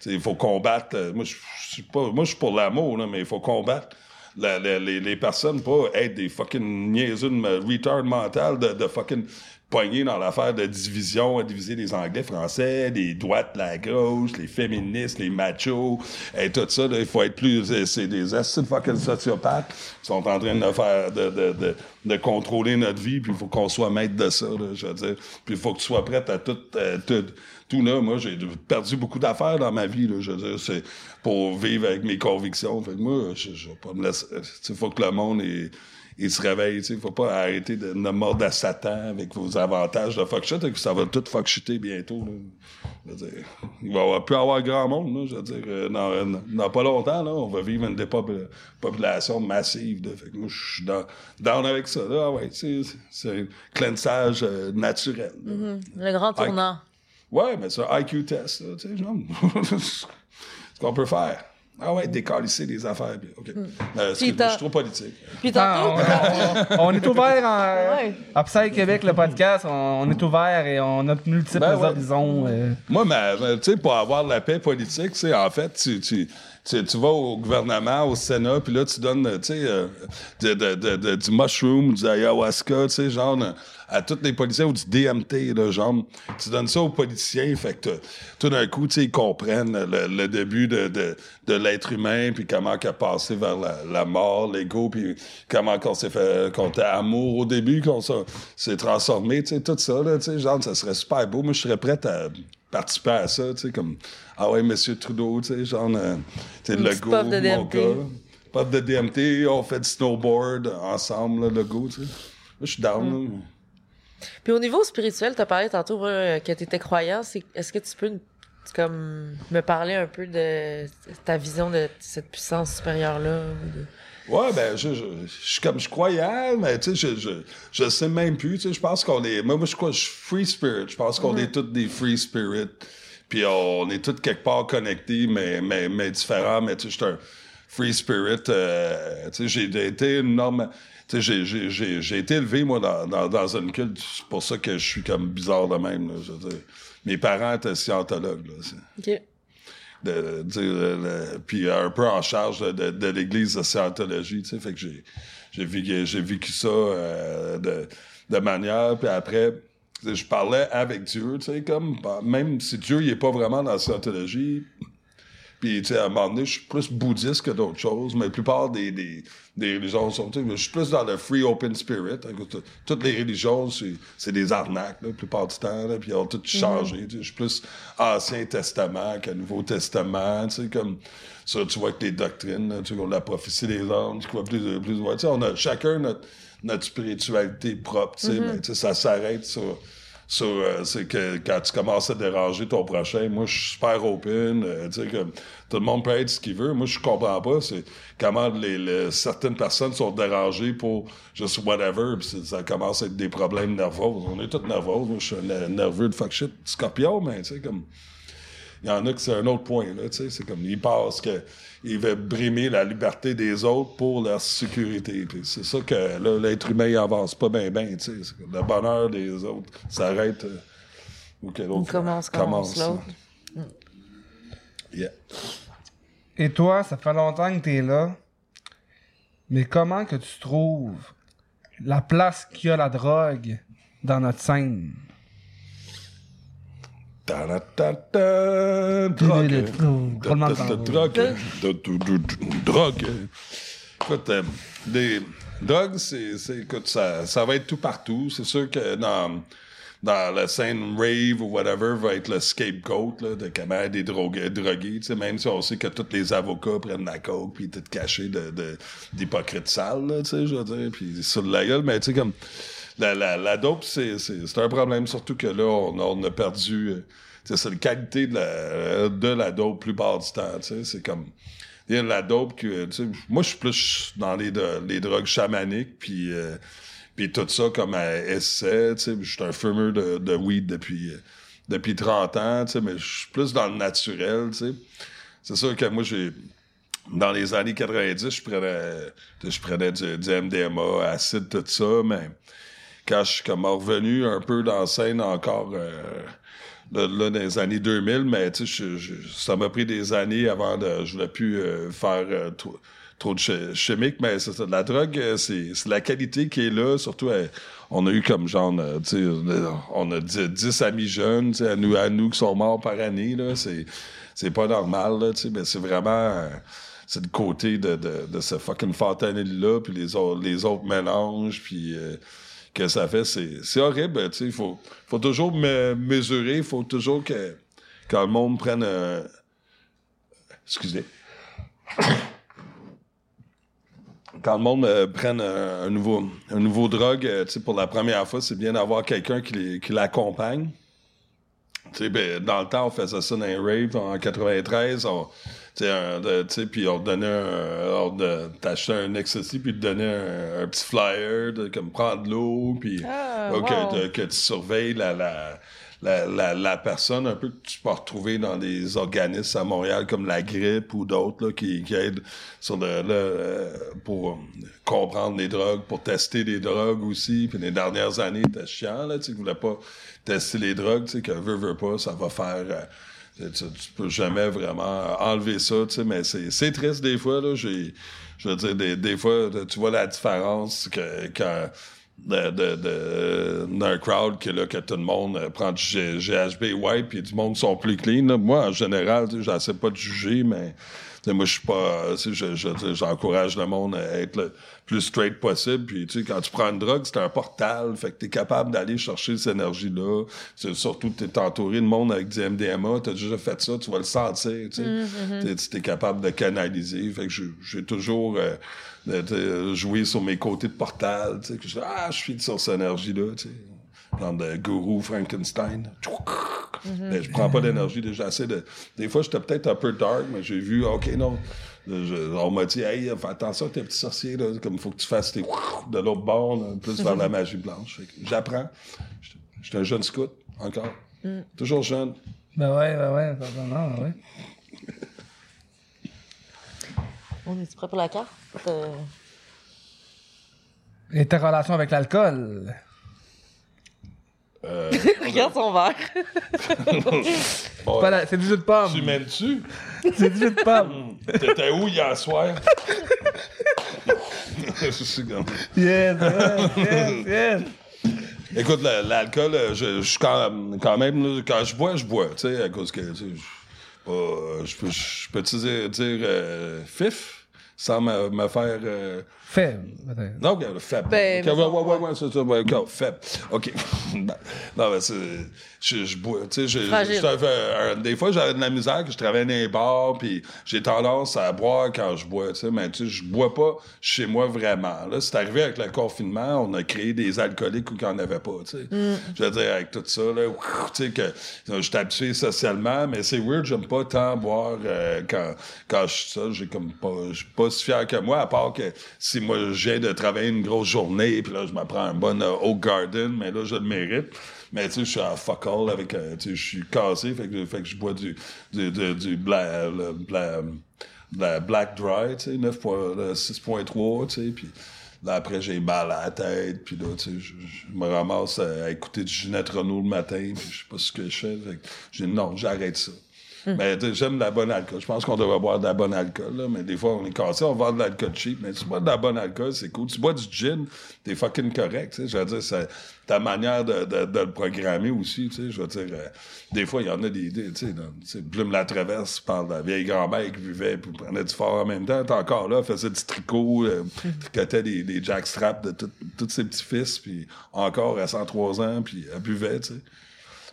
sais. Il faut combattre. Euh, moi, je suis pas, moi, je suis pour l'amour, là, mais il faut combattre. les, les, personnes, pas être des fucking niaiseux retard mental de, de fucking pogné dans l'affaire de division, à diviser les Anglais, Français, les droites, la gauche, les féministes, les machos, et tout ça. il faut être plus... euh, C'est des acides fucking sociopathes qui sont en train de faire... de, de, de, de contrôler notre vie, puis il faut qu'on soit maître de ça, là, je veux dire. Puis il faut que tu sois prête à tout... euh, tout tout là, moi, j'ai perdu beaucoup d'affaires dans ma vie, là, je veux dire, c'est pour vivre avec mes convictions. Fait que moi, je, je vais pas me laisser... Il faut que le monde... Est, il se réveille, tu sais. Faut pas arrêter de, de mordre à Satan avec vos avantages de fuck shit, et que ça va tout fuck shitter bientôt, là. Je veux dire, il va y avoir, plus avoir grand monde, là. Je veux dire, euh, dans, dans pas longtemps, là, on va vivre une dépopulation massive, de, fait que moi, je suis dans, down avec ça, là. Ah ouais, tu sais, c'est un cleansage euh, naturel. Mhm. Le grand tournant. Ouais, mais c'est un IQ test, là, tu sais, genre. ce qu'on peut faire. Ah ouais, décalisser des affaires. puis- OK. Euh, excuse-moi, je suis trop politique. Puis Ah, tantôt, on, on- on est ouvert en, Ouais. à Psy Québec, le podcast. On, on est ouvert et on a de multiples Ben ouais. horizons. euh. Moi, tu sais, pour avoir la paix politique, tu sais, en fait, tu, tu, tu, vas au gouvernement, au Sénat, puis là, tu donnes, euh, de- du mushroom, du ayahuasca, tu sais, genre, euh, à tous les policiers, ou du DMT, là, genre, tu donnes ça aux politiciens, fait que tout d'un coup, tu sais, ils comprennent le, début de, de, l'être humain, puis comment qu'il a passé vers la, mort, l'ego, puis comment qu'on s'est fait, qu'on était amour au début, qu'on s'est- transformé, tu sais, tout ça, là, tu sais, genre, ça serait super beau. Moi, je serais prête à participer à ça, tu sais, comme, ah ouais, Monsieur Trudeau, tu sais, genre, euh, tu sais, le go, mon DMT. gars. Puff de DMT, on fait du snowboard ensemble, là, le go, tu sais. Je suis down, Mm. là. Puis au niveau spirituel, tu as parlé tantôt euh, que tu étais croyant. Est-ce que tu peux comme, me parler un peu de ta vision de cette puissance supérieure-là? ou de- Ouais, ben, je, je, je suis comme, je croyais, mais tu sais, je, je, je sais même plus, tu sais, je pense qu'on est, moi, moi, je crois, je suis free spirit, je pense qu'on est tous des free spirit, puis on est tous quelque part connectés, mais, mais, mais différents, mais tu sais, je suis un free spirit, euh, tu sais, j'ai été une norme, tu sais, j'ai, été élevé, moi, dans, dans, dans une culte, c'est pour ça que je suis comme bizarre de même, là, je veux dire. Mes parents étaient scientologues, là, OK. Puis un peu en charge de, l'église de scientologie, tu sais, fait que j'ai vécu, vécu ça euh, de, de manière, puis après, je parlais avec Dieu, tu sais, comme, bah, même si Dieu, il est pas vraiment dans la scientologie, puis, tu sais, à un moment donné, je suis plus bouddhiste que d'autres choses, mais la plupart des, des, des religions sont, tu sais, je suis plus dans le free open spirit. hein, toutes les religions, c'est des arnaques, là, la plupart du temps, là, puis ils ont tout changé. tu sais. Je suis plus Ancien Testament que Nouveau Testament, tu sais, comme ça, tu vois que les doctrines, là, tu vois, la prophétie des anges, tu vois, plus, plus, ouais, tu sais, on a chacun notre, notre spiritualité propre, tu sais, mais, tu sais, ça s'arrête sur sur, euh, c'est que quand tu commences à déranger ton prochain, moi, je suis super open, euh, tu sais, comme, tout le monde peut être ce qu'il veut. Moi, je comprends pas, c'est comment les, les- certaines personnes sont dérangées pour juste whatever, c'est- ça commence à être des problèmes nerveux. On est tous nerveux. Moi, je suis nerveux de fuck shit, scorpion, mais tu sais, comme, il y en a que c'est un autre point, là, tu sais, c'est comme, ils pensent que ils veulent brimer la liberté des autres pour leur sécurité. Puis c'est ça que, là, l'être humain, il avance pas bien, bien, tu sais. Le bonheur des autres s'arrête euh, ou que l'autre On commence, commence l'autre. Yeah. Et toi, ça fait longtemps que t'es là. Mais comment que tu trouves la place qu'il y a la drogue dans notre scène? Drogue. Drogue. Drogue. Écoute, euh, des drogues, c'est, écoute, ça, ça va être tout partout. C'est sûr que dans, dans la scène rave ou whatever va être le scapegoat là, de comment des drogués, drogués, tu sais, même si on sait que tous les avocats prennent la coke puis tout caché de, sales, là, tu sais, je veux dire, puis sur la gueule, mais tu sais, comme, la, dope, c'est, un problème, surtout que là, on, a- on a perdu, euh, c'est la qualité de la, de la dope plupart du temps, c'est comme, la dope que, moi, je suis plus dans les, les drogues chamaniques, puis euh, puis tout ça comme à essai, tu sais, je suis un fumeur de, de weed depuis, euh, depuis 30 ans, tu sais, mais je suis plus dans le naturel, tu sais. C'est sûr que moi, j'ai, dans les années 90, je prenais, je prenais du, du MDMA, acide, tout ça, mais quand je suis comme revenu un peu dans la scène encore euh, là, dans les années 2000, mais tu sais, ça m'a pris des années avant de je voulais plus euh, faire euh, trop de ch- chimiques, mais c'est ça. La drogue, euh, c'est la qualité qui est là. Surtout, on a eu comme genre, tu sais, on a 10, 10 amis jeunes, tu sais, à nous, à nous qui sont morts par année, là. C'est c'est pas normal, là, tu sais, mais c'est vraiment... c'est le côté de, de, ce fucking fentanyl-là, puis les autres, les autres mélanges, puis euh, que ça fait, c'est, horrible. Il faut, faut toujours me mesurer, il faut toujours que quand le monde prenne un... Excusez. Quand le monde euh, prenne un, un nouveau, un nouveau drogue, euh, pour la première fois, c'est bien d'avoir quelqu'un qui, l'accompagne. Ben, dans le temps, on faisait ça dans les raves en 93. On, puis on donnait un, t'achetais un ecstasy, puis te donnait un, un petit flyer, de, comme prendre de l'eau, puis Ah, wow. que, tu surveilles la, la, la, la, la personne, un peu que tu peux retrouver dans des organismes à Montréal comme la grippe ou d'autres là, qui, qui aident sur le, le, euh, pour comprendre les drogues, pour tester les drogues aussi. Puis les dernières années, c'était chiant, là, tu sais, voulaient pas tester les drogues, tu sais, que veut, veut pas, ça va faire... euh, tu, peux jamais vraiment enlever ça, tu sais, mais c'est, triste des fois, là, j'ai, je veux dire, des, des fois, tu vois la différence que, quand, de, de, de- d'un crowd que, là, que tout le monde euh, prend du GHB white, puis du monde sont plus clean, là. Moi, en général, j'essaie pas de juger, mais, moi, je suis pas, sais, je, je, j'encourage le monde à être le plus straight possible, puis, tu sais, quand tu prends une drogue, c'est un portal, fait que t'es capable d'aller chercher cette énergie-là, surtout t'es entouré de monde avec du MDMA, t'as déjà fait ça, tu vas le sentir, tu sais, T'es- capable de canaliser, fait que j'ai- j'ai toujours euh, de- sur mes côtés de portal, tu sais, que je ah, je suis sur cette énergie-là, tu sais, de gourou Frankenstein. Mais je prends pas d'énergie déjà assez de. Des fois, j'étais peut-être un peu dark, mais j'ai vu, ok, non. Je- on m'a dit, hey, fais attention, tes petits sorciers, là, comme il faut que tu fasses tes de l'autre bord, là, plus vers la magie blanche. J'apprends. J'étais- un jeune scout, encore. Toujours jeune. Ben ouais, ben ouais, ben ouais. On est prêt pour la carte? Euh, Et ta relation avec l'alcool? Euh, Regarde son verre. bon, C'est du jus de pomme. tu m'aimes-tu? C'est du jus de pomme. T'étais où hier soir? Je suis comme- Yes, yes, yes, yes. Écoute, la- l'alcool, euh, je, je suis quand, quand même, quand je bois, je bois, tu sais, à cause que, tu sais, je, je peux, je peux te dire, dire euh, fif sans me, me faire. euh, Faible, non, regarde, faible. Ben, Ok, mais ouais, ouais, ouais, ouais, c'est ça, ouais, ok, faible. OK. non, mais c'est. Je, je bois, tu sais, je- Fragile. je- je- un- des fois, j'avais de la misère, que je travaillais dans les bars, puis j'ai tendance à boire quand je bois, tu sais, mais tu sais, je bois pas chez moi vraiment. Là, c'est arrivé avec le confinement, on a créé des alcooliques où il n'y en avait pas, tu sais. Je veux dire, avec tout ça, là, tu sais, que euh, je suis habitué socialement, mais c'est weird, j'aime pas tant boire euh, quand, quand je suis seul, j'ai comme pas, je suis pas si fier que moi, à part que si moi, viens de travailler une grosse journée, puis là, je me prends un bon euh, Oak Garden, mais là, je le mérite. Mais tu sais, je suis en fuck all avec, euh, tu sais, je suis cassé, fait que, je bois du, du, du, du Black Dry, tu sais, 9 point- le 6.3, tu sais, puis là, après, j'ai mal à la tête, puis là, tu sais, je, me ramasse à, écouter du Ginette Renault le matin, puis je sais pas ce que je fais, fait que j'ai non, j'arrête ça. Mais tu sais, j'aime la bonne alcool. Je pense qu'on devrait boire de la bonne alcool, là, mais des fois, on est cassé, on vend de l'alcool cheap, mais tu bois de la bonne alcool, c'est cool. Tu bois du gin, t'es fucking correct, tu sais, je veux dire, c'est ta manière de, de, de le programmer aussi, tu sais, je veux dire, euh, des fois, il y en a des, des tu sais, tu sais, Plume la traverse de la vieille grand-mère qui vivait puis prenait du fort en même temps, t'es encore là, faisait du tricot, euh, tricotait des, des jackstraps de tous ses petits-fils, puis encore à 103 ans, puis elle buvait, tu sais.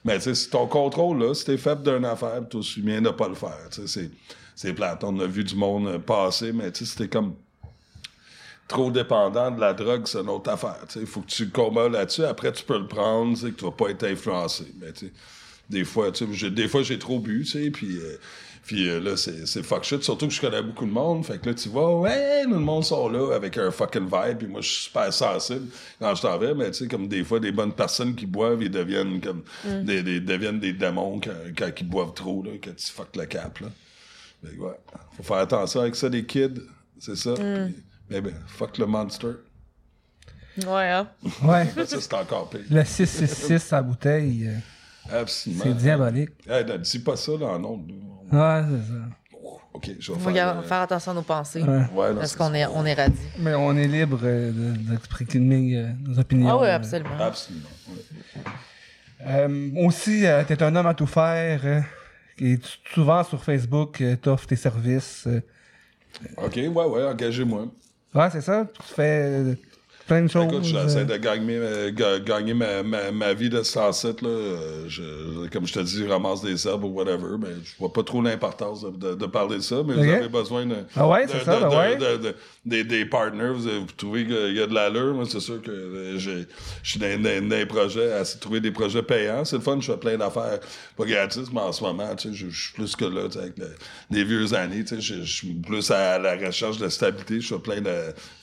Mais tu sais, ton contrôle, là, si t'es faible d'une affaire, tu aussi bien de pas le faire. Tu sais, c'est, c'est plate. On a vu du monde passer, mais tu sais, si comme trop dépendant de la drogue, c'est une autre affaire. Il faut que tu combats là-dessus. Après, tu peux le prendre, sais, que tu vas pas être influencé. Mais tu des fois, tu des fois, j'ai trop bu, tu sais, puis... euh, puis euh, là, c'est, c'est fuck shit. Surtout que je connais beaucoup de monde. Fait que là, tu vas, ouais, tout le monde sont là avec un fucking vibe. Puis moi, je suis super sensible quand je t'en vais. Mais tu sais, comme des fois, des bonnes personnes qui boivent, ils deviennent comme des, des, deviennent des démons quand, quand ils boivent trop, là, quand tu fuck le cap, là. Fait que, ouais. Faut faire attention avec ça, les kids. C'est ça. Puis, mais ben, fuck le monster. Ouais, hein. Ouais. Ça, c'est encore pire. Le 666 à bouteille, euh, Absolument. c'est diabolique. Hey, ne dis pas ça dans. Ouais, c'est ça. OK, je vais faire... euh, faire attention à nos pensées. Ouais. ouais, non, Parce c'est qu'on est, on est radis. Mais on est libre euh, de- d'exprimer euh, nos opinions. Ah oui, euh. absolument. Absolument. ouais. Euh, aussi, euh, t'es un homme à tout faire. euh, et tu- souvent sur Facebook, euh, t'offres tes services. euh. OK, ouais, ouais, engagez-moi. Ouais, c'est ça. Tu fais euh, plein de choses. Écoute, j'essaie euh. de gagner, euh, ga- gagner ma, ma, ma vie de sans site, là. Je, comme je te dis, je ramasse des herbes ou whatever, mais je vois pas trop l'importance de, de, de parler de ça, mais vous avez besoin de, Ah ouais, de- c'est ça, ben ouais. de- de- des, des partners, vous, vous trouvez qu'il y a de l'allure, moi, c'est sûr que euh, je suis dans, dans, dans les projets, à trouver des projets payants. C'est le fun, je fais plein d'affaires, pas gratis, mais en ce moment, tu sais, je, je suis plus que là, tu sais, avec le- les vieux années, tu sais, je, je suis plus à la recherche de stabilité, je fais plein de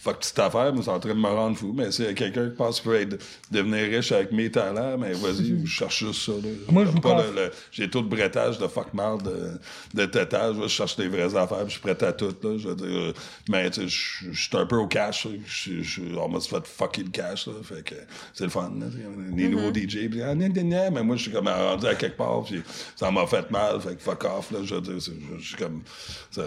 fuck petites affaires, mais c'est en train de me rendre fou, mais s'il y a quelqu'un qui pense qu'il peut être, devenir riche avec mes talents, mais vas-y, je cherche juste ça, là. Moi, je pas le- le- j'ai tout le brettage de fuck marde de, de tétage. Je cherche des vraies affaires, je suis prêt à tout. Là, je veux dire, mais tu sais, je suis un peu au cash. Je m'a fait fucker le cash. Là, fait que c'est le fun. Là, les nouveaux DJ. Puis, ah, mais moi, je suis comme rendu à quelque part. Puis ça m'a fait mal. Fait que fuck off. Là, je veux dire, je suis comme. c'est-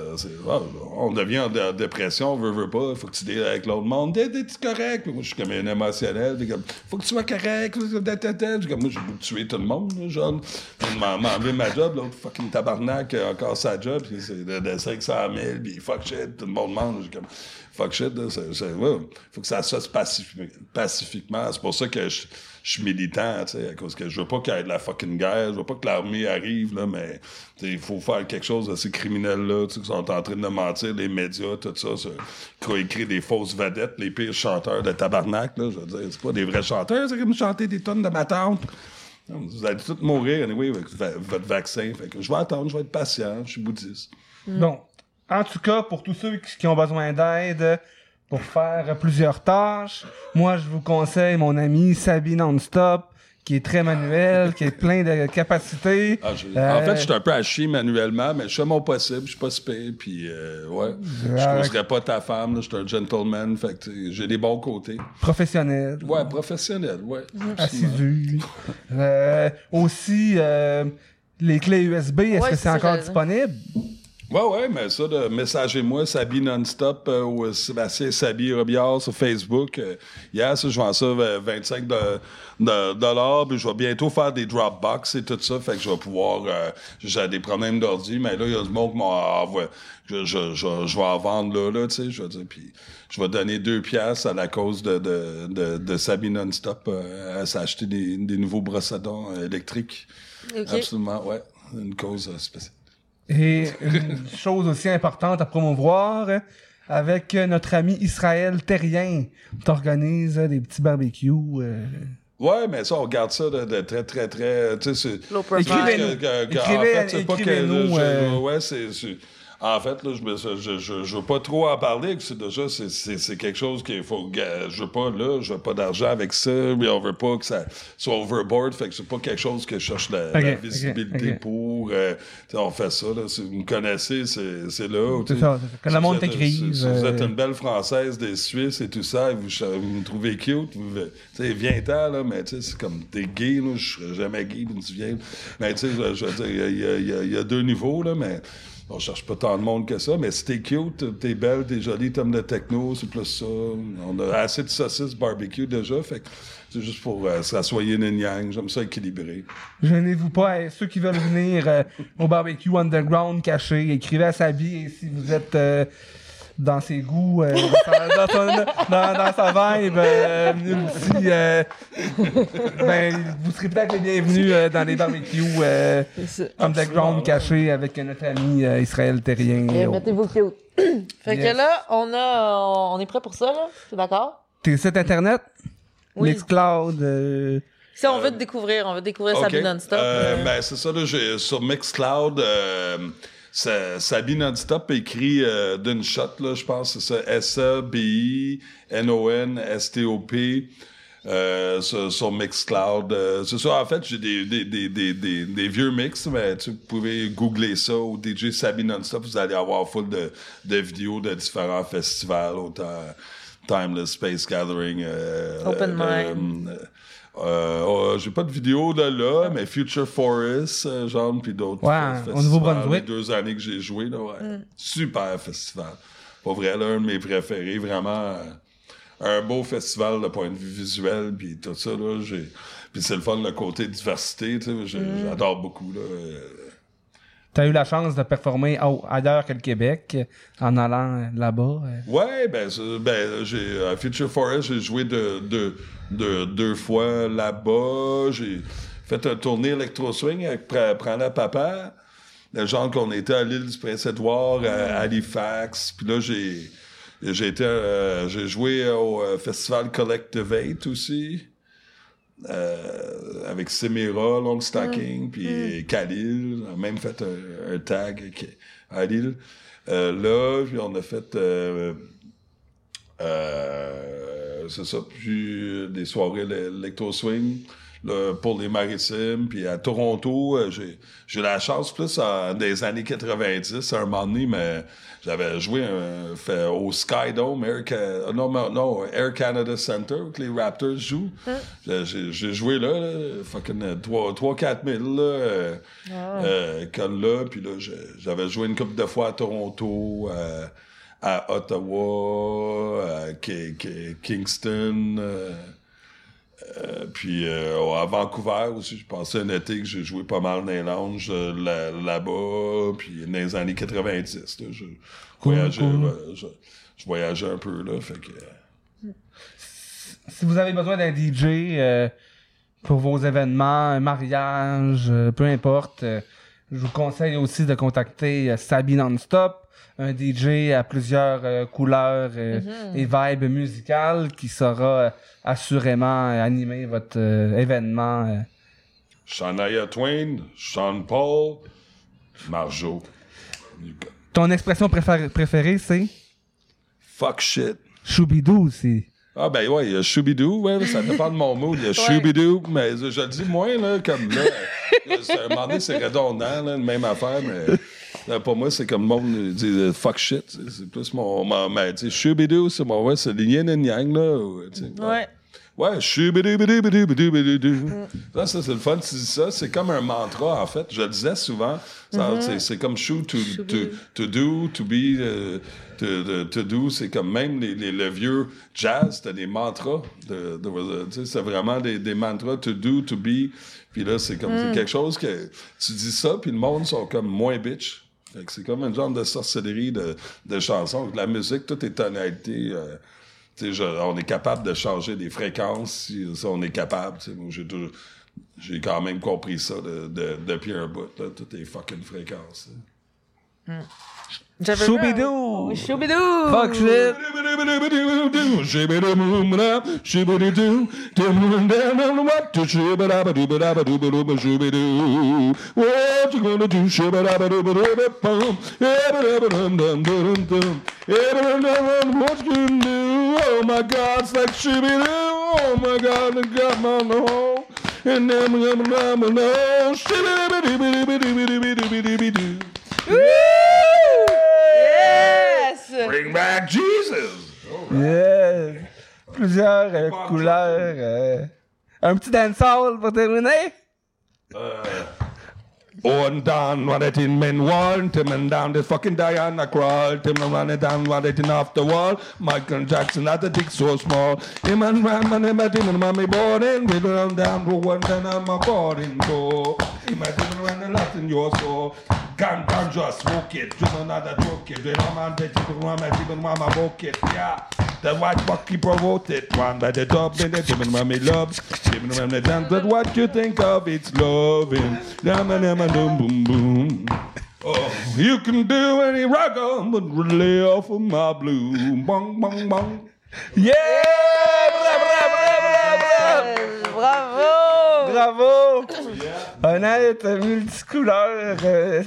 ah, on devient en, dé- en dépression, on veut, veut pas. Faut que tu deals avec l'autre monde. T'es t'es- t'es Puis moi, je suis comme un émotionnel. Puis faut que tu sois correct. comme, moi, j'ai voulu tuer tout le monde. Là, genre, Puis m'a job. L'autre fucking tabarnak a encore sa job. Puis c'est de, de 500 000. Puis fuck shit. Tout le monde mange. Comme, fuck shit. Là, faut que ça se pacifi- pacifiquement. C'est pour ça que je, je suis militant, tu sais, à cause que je veux pas qu'il y ait de la fucking guerre, je veux pas que l'armée arrive, là, mais il faut faire quelque chose de ces criminels-là, tu sais, qui sont en train de mentir, les médias, tout ça, qui ont écrit des fausses vedettes, les pires chanteurs de tabarnak, là, je veux dire, c'est pas des vrais chanteurs, c'est comme chanter des tonnes de ma Vous allez tous mourir, anyway, avec votre vaccin. Fait que je vais attendre, je vais être patient, je suis bouddhiste. Donc, en tout cas, pour tous ceux qui ont besoin d'aide pour faire plusieurs tâches, moi, je vous conseille mon ami Sabi Nonstop, qui est très manuel, qui est plein de capacités. Ah, je- Euh, En fait, je suis un peu à chier manuellement, mais je fais mon possible, je suis pas super, puis euh, ouais. Je Ouais. causerais pas ta femme, je suis un gentleman, fait que j'ai des bons côtés. professionnel. Ouais, professionnel, ouais. assidu. Euh, aussi, euh, les clés USB, est-ce Ouais, que c'est encore disponible? Ouais, ouais, mais ça, de messagez-moi, Sabi Nonstop euh, ou euh, Sébastien Sabi Robillard sur Facebook. Euh, hier, ça, je vends ça euh, 25 de, de- dollars, puis je vais bientôt faire des Dropbox et tout ça, fait que je vais pouvoir... euh, j'ai des problèmes d'ordi, mais là, il y a du monde qui m'a. Je, je, je, je vais en vendre là, là, tu sais, je veux dire, puis je vais donner deux piastres à la cause de, de, de, de Sabi Nonstop euh, à s'acheter des, des nouveaux brosses à dents euh, électriques. Absolument, ouais. Une cause spéciale. Et une chose aussi importante à promouvoir, avec notre ami Israël Terrien, t'organise euh, des petits barbecues. euh, Ouais, mais ça, on garde ça de, de très, très, très. Tu sais, c'est. Écrivez-nous. en fait, c'est pas que. euh, Ouais, c'est. En fait, là, je, me, je, je, je veux pas trop en parler, que c'est déjà, c'est, quelque chose qu'il faut, je veux pas, là, je veux pas d'argent avec ça, mais on veut pas que ça soit overboard, fait que c'est pas quelque chose que je cherche la, la visibilité pour, euh, on fait ça, là, si vous me connaissez, c'est, là. C'est ça, le Si monde vous êtes- t'écrive, Si, si vous êtes euh, une belle Française des Suisses et tout ça, et vous, vous me trouvez cute, vous, viens-t'en, là, mais tu sais, c'est comme, t'es gay, là, je serais jamais gay, puis tu viens. Mais tu sais, je, veux dire, il y y a deux niveaux, là, mais on cherche pas tant de monde que ça, mais si t'es cute, t'es belle, t'es jolie, t'aimes le techno, c'est plus ça. On a assez de saucisses barbecue déjà, fait que c'est juste pour euh, s'assoyer une yang, j'aime ça équilibré. Gênez-vous pas, et ceux qui veulent venir euh, au barbecue underground caché, écrivez à Sabi et si vous êtes euh, dans ses goûts, euh, dans, sa, dans son- dans- dans sa vibe, euh, aussi, euh, ben, vous serez peut-être les bienvenus euh, dans les barbecues euh, underground cachés avec notre ami euh, Israël Terrien. Et mettez-vous cute. fait Yes. que là, on a, on est prêt pour ça, là? T'es d'accord? Tes sites internet, Oui. Mixcloud, euh, Si on veut te découvrir, on veut découvrir OK. Sabi Non-Stop. Euh, euh, ben, c'est ça, là, j'ai- sur Mixcloud, euh, ça- Sabi Non-Stop écrit euh, d'une shot, là, je pense, c'est ça, S-A-B-I-N-O-N-S-T-O-P. Euh, sur, sur Mixcloud. Euh, c'est ça, en fait, j'ai des, des, des, des, des, des vieux mix, mais tu vous pouvez googler ça au DJ Sabi Nonstop, vous allez avoir full de, de vidéos de différents festivals, autant Timeless Space Gathering, euh, Open euh, Mind. Euh, Euh, oh, j'ai pas de vidéo de là, mais Future Forest, euh, genre, puis d'autres Ouais, au festivals, Nouveau-Brunswick. Les deux années que j'ai joué, là, ouais. Super festival. Pas vrai, là, un de mes préférés, vraiment. euh, un beau festival de point de vue visuel, puis tout ça, là, j'ai... Puis c'est le fun, le côté diversité, tu sais, j'ai- j'adore beaucoup, là. Euh, T'as eu la chance de performer ailleurs que le Québec en allant euh, là-bas. euh? Ouais, ben, ben j'ai à Future Forest, j'ai joué de, de, de- deux fois là-bas. J'ai fait un tournée électro swing avec Pra- Prana Papa. Le genre qu'on était à l'île du Prince-Édouard, à Halifax. Puis là, j'ai j'ai été euh, j'ai joué au festival Collective Eight aussi. Euh, avec Semira, Longstocking, puis Khalil. On a même fait un, un tag avec Khalil. Euh, là, puis on a fait euh, euh, c'est ça, puis des soirées électro-swing pour les maritimes. Puis à Toronto, euh, j'ai eu la chance plus en, des années 90, à un moment donné, mais j'avais joué un- fait, au Skydome, Air, Ca- euh, non, non, Air Canada Center, où que les Raptors jouent. J'ai- J'ai joué là, là fucking 3-4 000, là, euh, euh, comme là, puis là, j'avais joué une couple de fois à Toronto, euh, à Ottawa, à Ki- Ki- Kingston, euh, euh, puis euh, à Vancouver aussi, j'ai passé un été que j'ai joué pas mal dans les lounges euh, là- là-bas, puis dans les années 90, là, je, voyageais, cool. je, je voyageais un peu, là, fait que... Si vous avez besoin d'un DJ pour vos événements, un mariage, peu importe, je vous conseille aussi de contacter Sabi Nonstop, un DJ à plusieurs euh, couleurs euh, et vibes musicales qui saura euh, assurément euh, animer votre euh, événement. euh. Shania Twain, Sean Paul, Marjo. Ton expression préférée, préférée c'est? Fuck shit. Choubidou, c'est. Ah ben ouais, il y a Shubidoo, ouais, ça dépend de mon mood. Il y a Shubidoo, mais je le dis moins, là, comme là. là, c'est- à un moment donné, c'est redondant, là, une même affaire, mais là, pour moi, c'est comme le monde dit euh, fuck shit. C'est plus mon. mais tu sais, Shubidoo, c'est mon. Ouais, c'est le yin et yang, là. ou, tu sais, Ouais. Ouais, chubidou Ça, ça, c'est le fun. Tu dis ça, c'est comme un mantra, en fait. Je le disais souvent. Ça, c'est- C'est comme chou, to, to, to do, to be, euh, to, to, to do. C'est comme même les, les, le vieux jazz, c'était des mantras. De, de- tu sais, c'est vraiment des, des mantras, to do, to be. Puis là, c'est comme c'est quelque chose que tu dis ça, puis le monde sont comme moins bitch. C'est comme un genre de sorcellerie de, de chansons. La musique, tout est tonalité. euh, je- on est capable de changer des fréquences si, on est capable. j'ai j'ai quand même compris ça de, de- depuis un bout. Là, toutes les fucking fréquences. hein. J'avais Choubidou! vu un- Choubidou! Fuck shit! What you gonna do? What you gonna do? Oh my God, it's like shibidoo. Oh my God, I got my home. And then I'm gonna know. Shibidoo. Yes! Bring back Jesus. Yeah. Plusieurs euh, couleurs. euh. Un petit dancehall pour terminer? On down, run it in men wall, Tim and down the fucking Diana crawl, Tim and run it down, run it in off the wall. Michael Jackson had a dick so small. Him and Ram and him and him and mommy boarding, we run down to one down on my boarding and him and run a lot in your soul. Can can just smoke it, just another joke it. When I'm on the tip of my tip and mama book it, yeah. The white bucky provoked it, one by the top and the tip and mommy loves. Tip and mommy dance, but what you think of it's loving. Yama yama boom boom boom. Oh, you can do any rock but lay off of my blue. Bong bong bong. Yeah! Bra, bra, bra, bra, bra! Bravo! Bravo! Un être multicouleur, euh,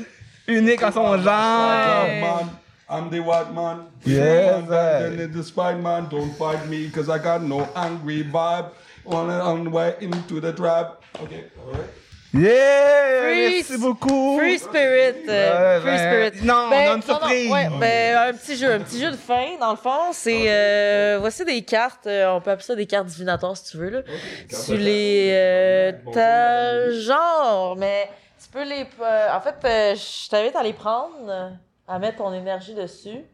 unique en son White genre. I'm the white man. Yes, Man. Then the spine man, don't fight me, cause I got no angry vibe. On, on the way into the trap. Okay, alright. Yeah! Free- Merci beaucoup! Free Spirit. euh, Ouais, free ben, Spirit. non, on a une surprise. ouais, ben, un petit jeu, un petit jeu de fin, dans le fond. C'est, euh, voici des cartes, euh, on peut appeler ça des cartes divinatoires si tu veux, là. tu les, euh, t'as genre, mais tu peux les, euh, en fait, euh, je t'invite à les prendre, euh, à mettre ton énergie dessus.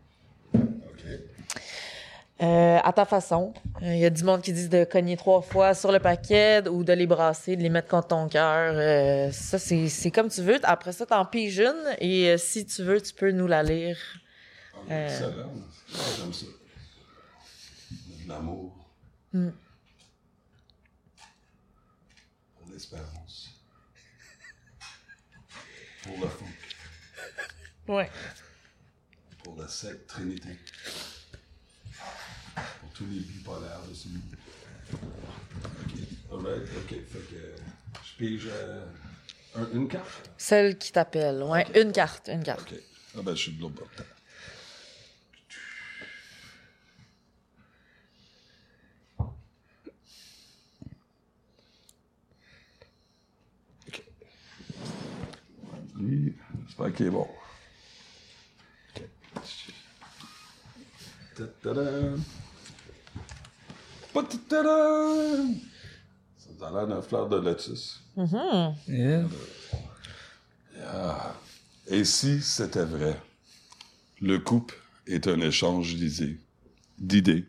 Euh, à ta façon. Il y a du monde qui dit de cogner trois fois sur le paquet ou de les brasser, de les mettre contre ton cœur. Euh, ça, c'est comme tu veux. Après ça, t'en piges une et euh, si tu veux, tu peux nous la lire. Euh. Ah, J'aime ça. L'amour. Mm. Pour l'espérance. Pour le funk. Ouais. Pour la secte Trinité. Pour tous les bipolaires de ce monde. OK. Alright. OK. Fait que je pige euh, un- une carte? Celle qui t'appelle. Ouais, une carte, une carte. OK. Ah ben, je suis de l'autre bord. OK. Lui, j'espère qu'il est bon. Ça a l'air fleur de lotus. Yeah. Et si c'était vrai, le couple est un échange d'idées, d'idées,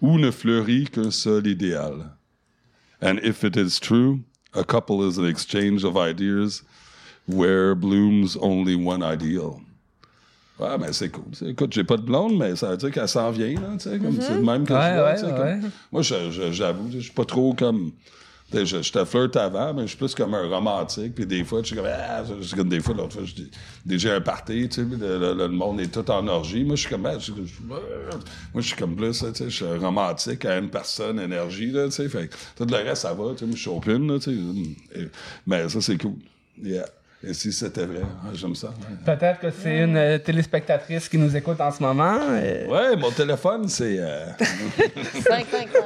où ne fleurit qu'un seul idéal. And if it is true, a couple is an exchange of ideas where blooms only one ideal. Ouais, mais c'est cool. Écoute, j'ai pas de blonde, mais ça veut dire qu'elle s'en vient, là, tu sais, comme c'est le même que Ouais, je vois, ouais, comme- ouais. Moi, j'avoue, je suis pas trop comme... tu sais, Je, je te flirte avant, mais je suis plus comme un romantique. Puis des fois, je suis comme... Ah, je suis comme des fois, l'autre fois, je dis... Déjà un party, tu sais, le, le- le monde est tout en orgie. Moi, je suis comme... ah, je- je- moi, je suis comme plus, tu sais, je suis romantique à une personne, énergie, là, tu sais. Fait que tout le reste, ça va, tu sais. Je suis open, là, tu sais. Mais ça, c'est cool. Yeah. Et si c'était vrai, j'aime ça. Peut-être que c'est une euh, téléspectatrice qui nous écoute en ce moment. euh, Ouais, mon téléphone, c'est... euh, 5, 5, 5. Euh,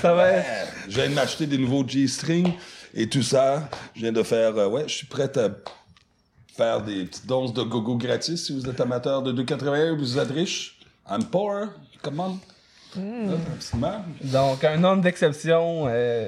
ça va être... Je viens de m'acheter des nouveaux G-strings et tout ça. Je viens de faire. euh, ouais, je suis prêt à faire des petites doses de gogo gratis si vous êtes amateur de 2,81 vous êtes riche. I'm poor. Come on. Là, rapidement. Donc, un homme d'exception. euh,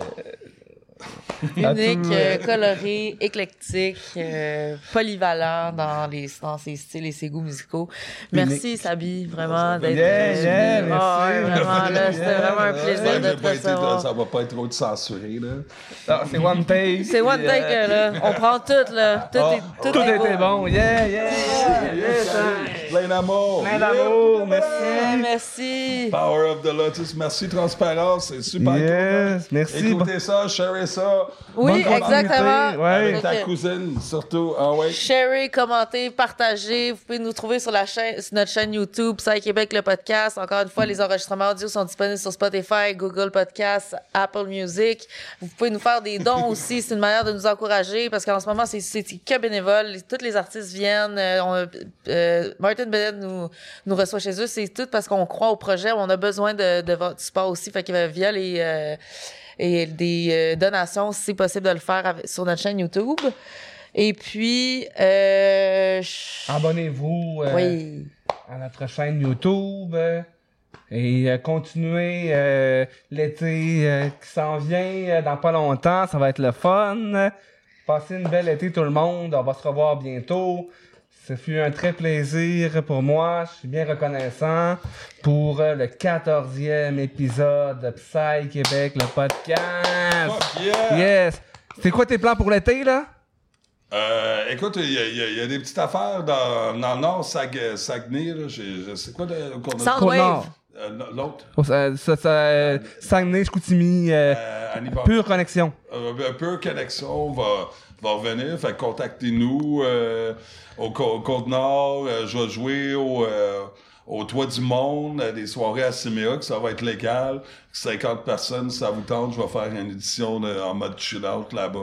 Unique, euh, euh, coloré, éclectique, euh, polyvalent dans, les, dans ses styles et ses goûts musicaux. Merci, Sabi, vraiment, d'être Yeah, venu. yeah, Ah, ouais, merci. vraiment, là, c'était Yeah, vraiment un plaisir Ouais, de te recevoir. ça va pas être trop de censuré, là. ah, c'est one take. C'est one take, euh, là. On prend tout, là. Tout, Ah, est, tout, Tout est était bon. Yeah, yeah, yeah. yes, hein. Plein d'amour. Plein d'amour. Merci. merci. Power of the Lotus. Merci, Transparence. C'est super Yes, cool. merci. Écoutez ça, sharez ça. Oui, Bonne exactement. ouais. Avec ta cousine, surtout. Ah ouais. Sharez, commentez, partagez. Vous pouvez nous trouver sur, la chaîne, sur notre chaîne YouTube, Psy Québec, le podcast. Encore une fois, les enregistrements audio sont disponibles sur Spotify, Google Podcasts, Apple Music. Vous pouvez nous faire des dons aussi. C'est une manière de nous encourager parce qu'en ce moment, c'est, que bénévole. Tous les artistes viennent. Euh, on- euh, Martin Bennett nous, nous reçoit chez eux. C'est tout parce qu'on croit au projet. On a besoin de, de votre support aussi. Fait que euh, via les... euh, et des euh, donations, si c'est possible de le faire avec- sur notre chaîne YouTube. Et puis, euh, Abonnez-vous euh, oui, à notre chaîne YouTube. et euh, continuez l'été qui s'en vient dans pas longtemps. Ça va être le fun. Passez une belle été tout le monde. On va se revoir bientôt. Ce fut un très plaisir pour moi. Je suis bien reconnaissant pour euh, le 14e épisode de Psy Québec, le podcast. Fuck yeah! Yes! C'est quoi tes plans pour l'été, là? Euh, écoute, il y, a- y y des petites affaires dans, dans le nord, Sag, Saguenay, là. sais quoi de, qu'on a-. Euh, L'autre, Oh, ça, ça, ça, euh, Saguenay, Chicoutimi, euh, euh, pure connexion. Euh, un peu connexion va, va revenir. Fait que contactez-nous euh, au, Côte-Nord. Euh, je vais jouer au, euh, au Toit du Monde, des soirées à Siméa, ça va être légal. 50 personnes, si ça vous tente. Je vais faire une édition de- en mode chill-out là-bas.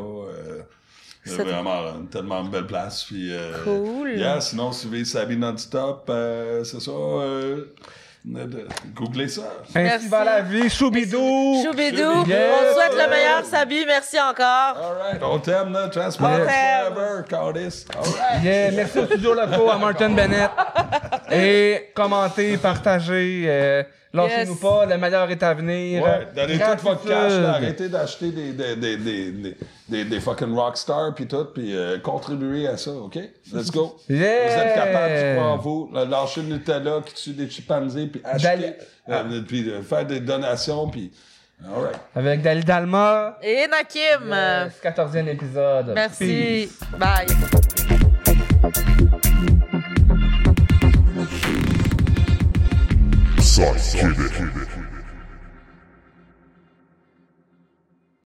C'est vraiment tellement une belle place. Puis, Cool. yeah, sinon, suivez Sabi Non-Stop. c'est ça. Googlez ça. Ainsi Merci. va la vie, choubidou! Choubidou, Yes. on te souhaite le meilleur, Sabi. Merci encore. All right, on t'aime, là. Transport On t'aime. forever, Cardis. All right. Yeah, merci au studio locaux, à Martin Bennett. Et commentez, partagez, euh, lâchez-nous Yes. pas, le meilleur est à venir. Ouais, donnez tout votre cash, là. Arrêtez d'acheter des, des, des, des, des, des, des fucking rockstars pis tout, pis euh, contribuez à ça, OK? Let's go. Yeah. Vous êtes capable, je crois en vous. Lâchez le Nutella qui tue des chimpanzés, puis achetez, Dali- euh, puis euh, faire des donations, puis... All right. Avec Dali Dalma. Et Nakim. Yes, 14e épisode. Merci. Bye. Psych Québec.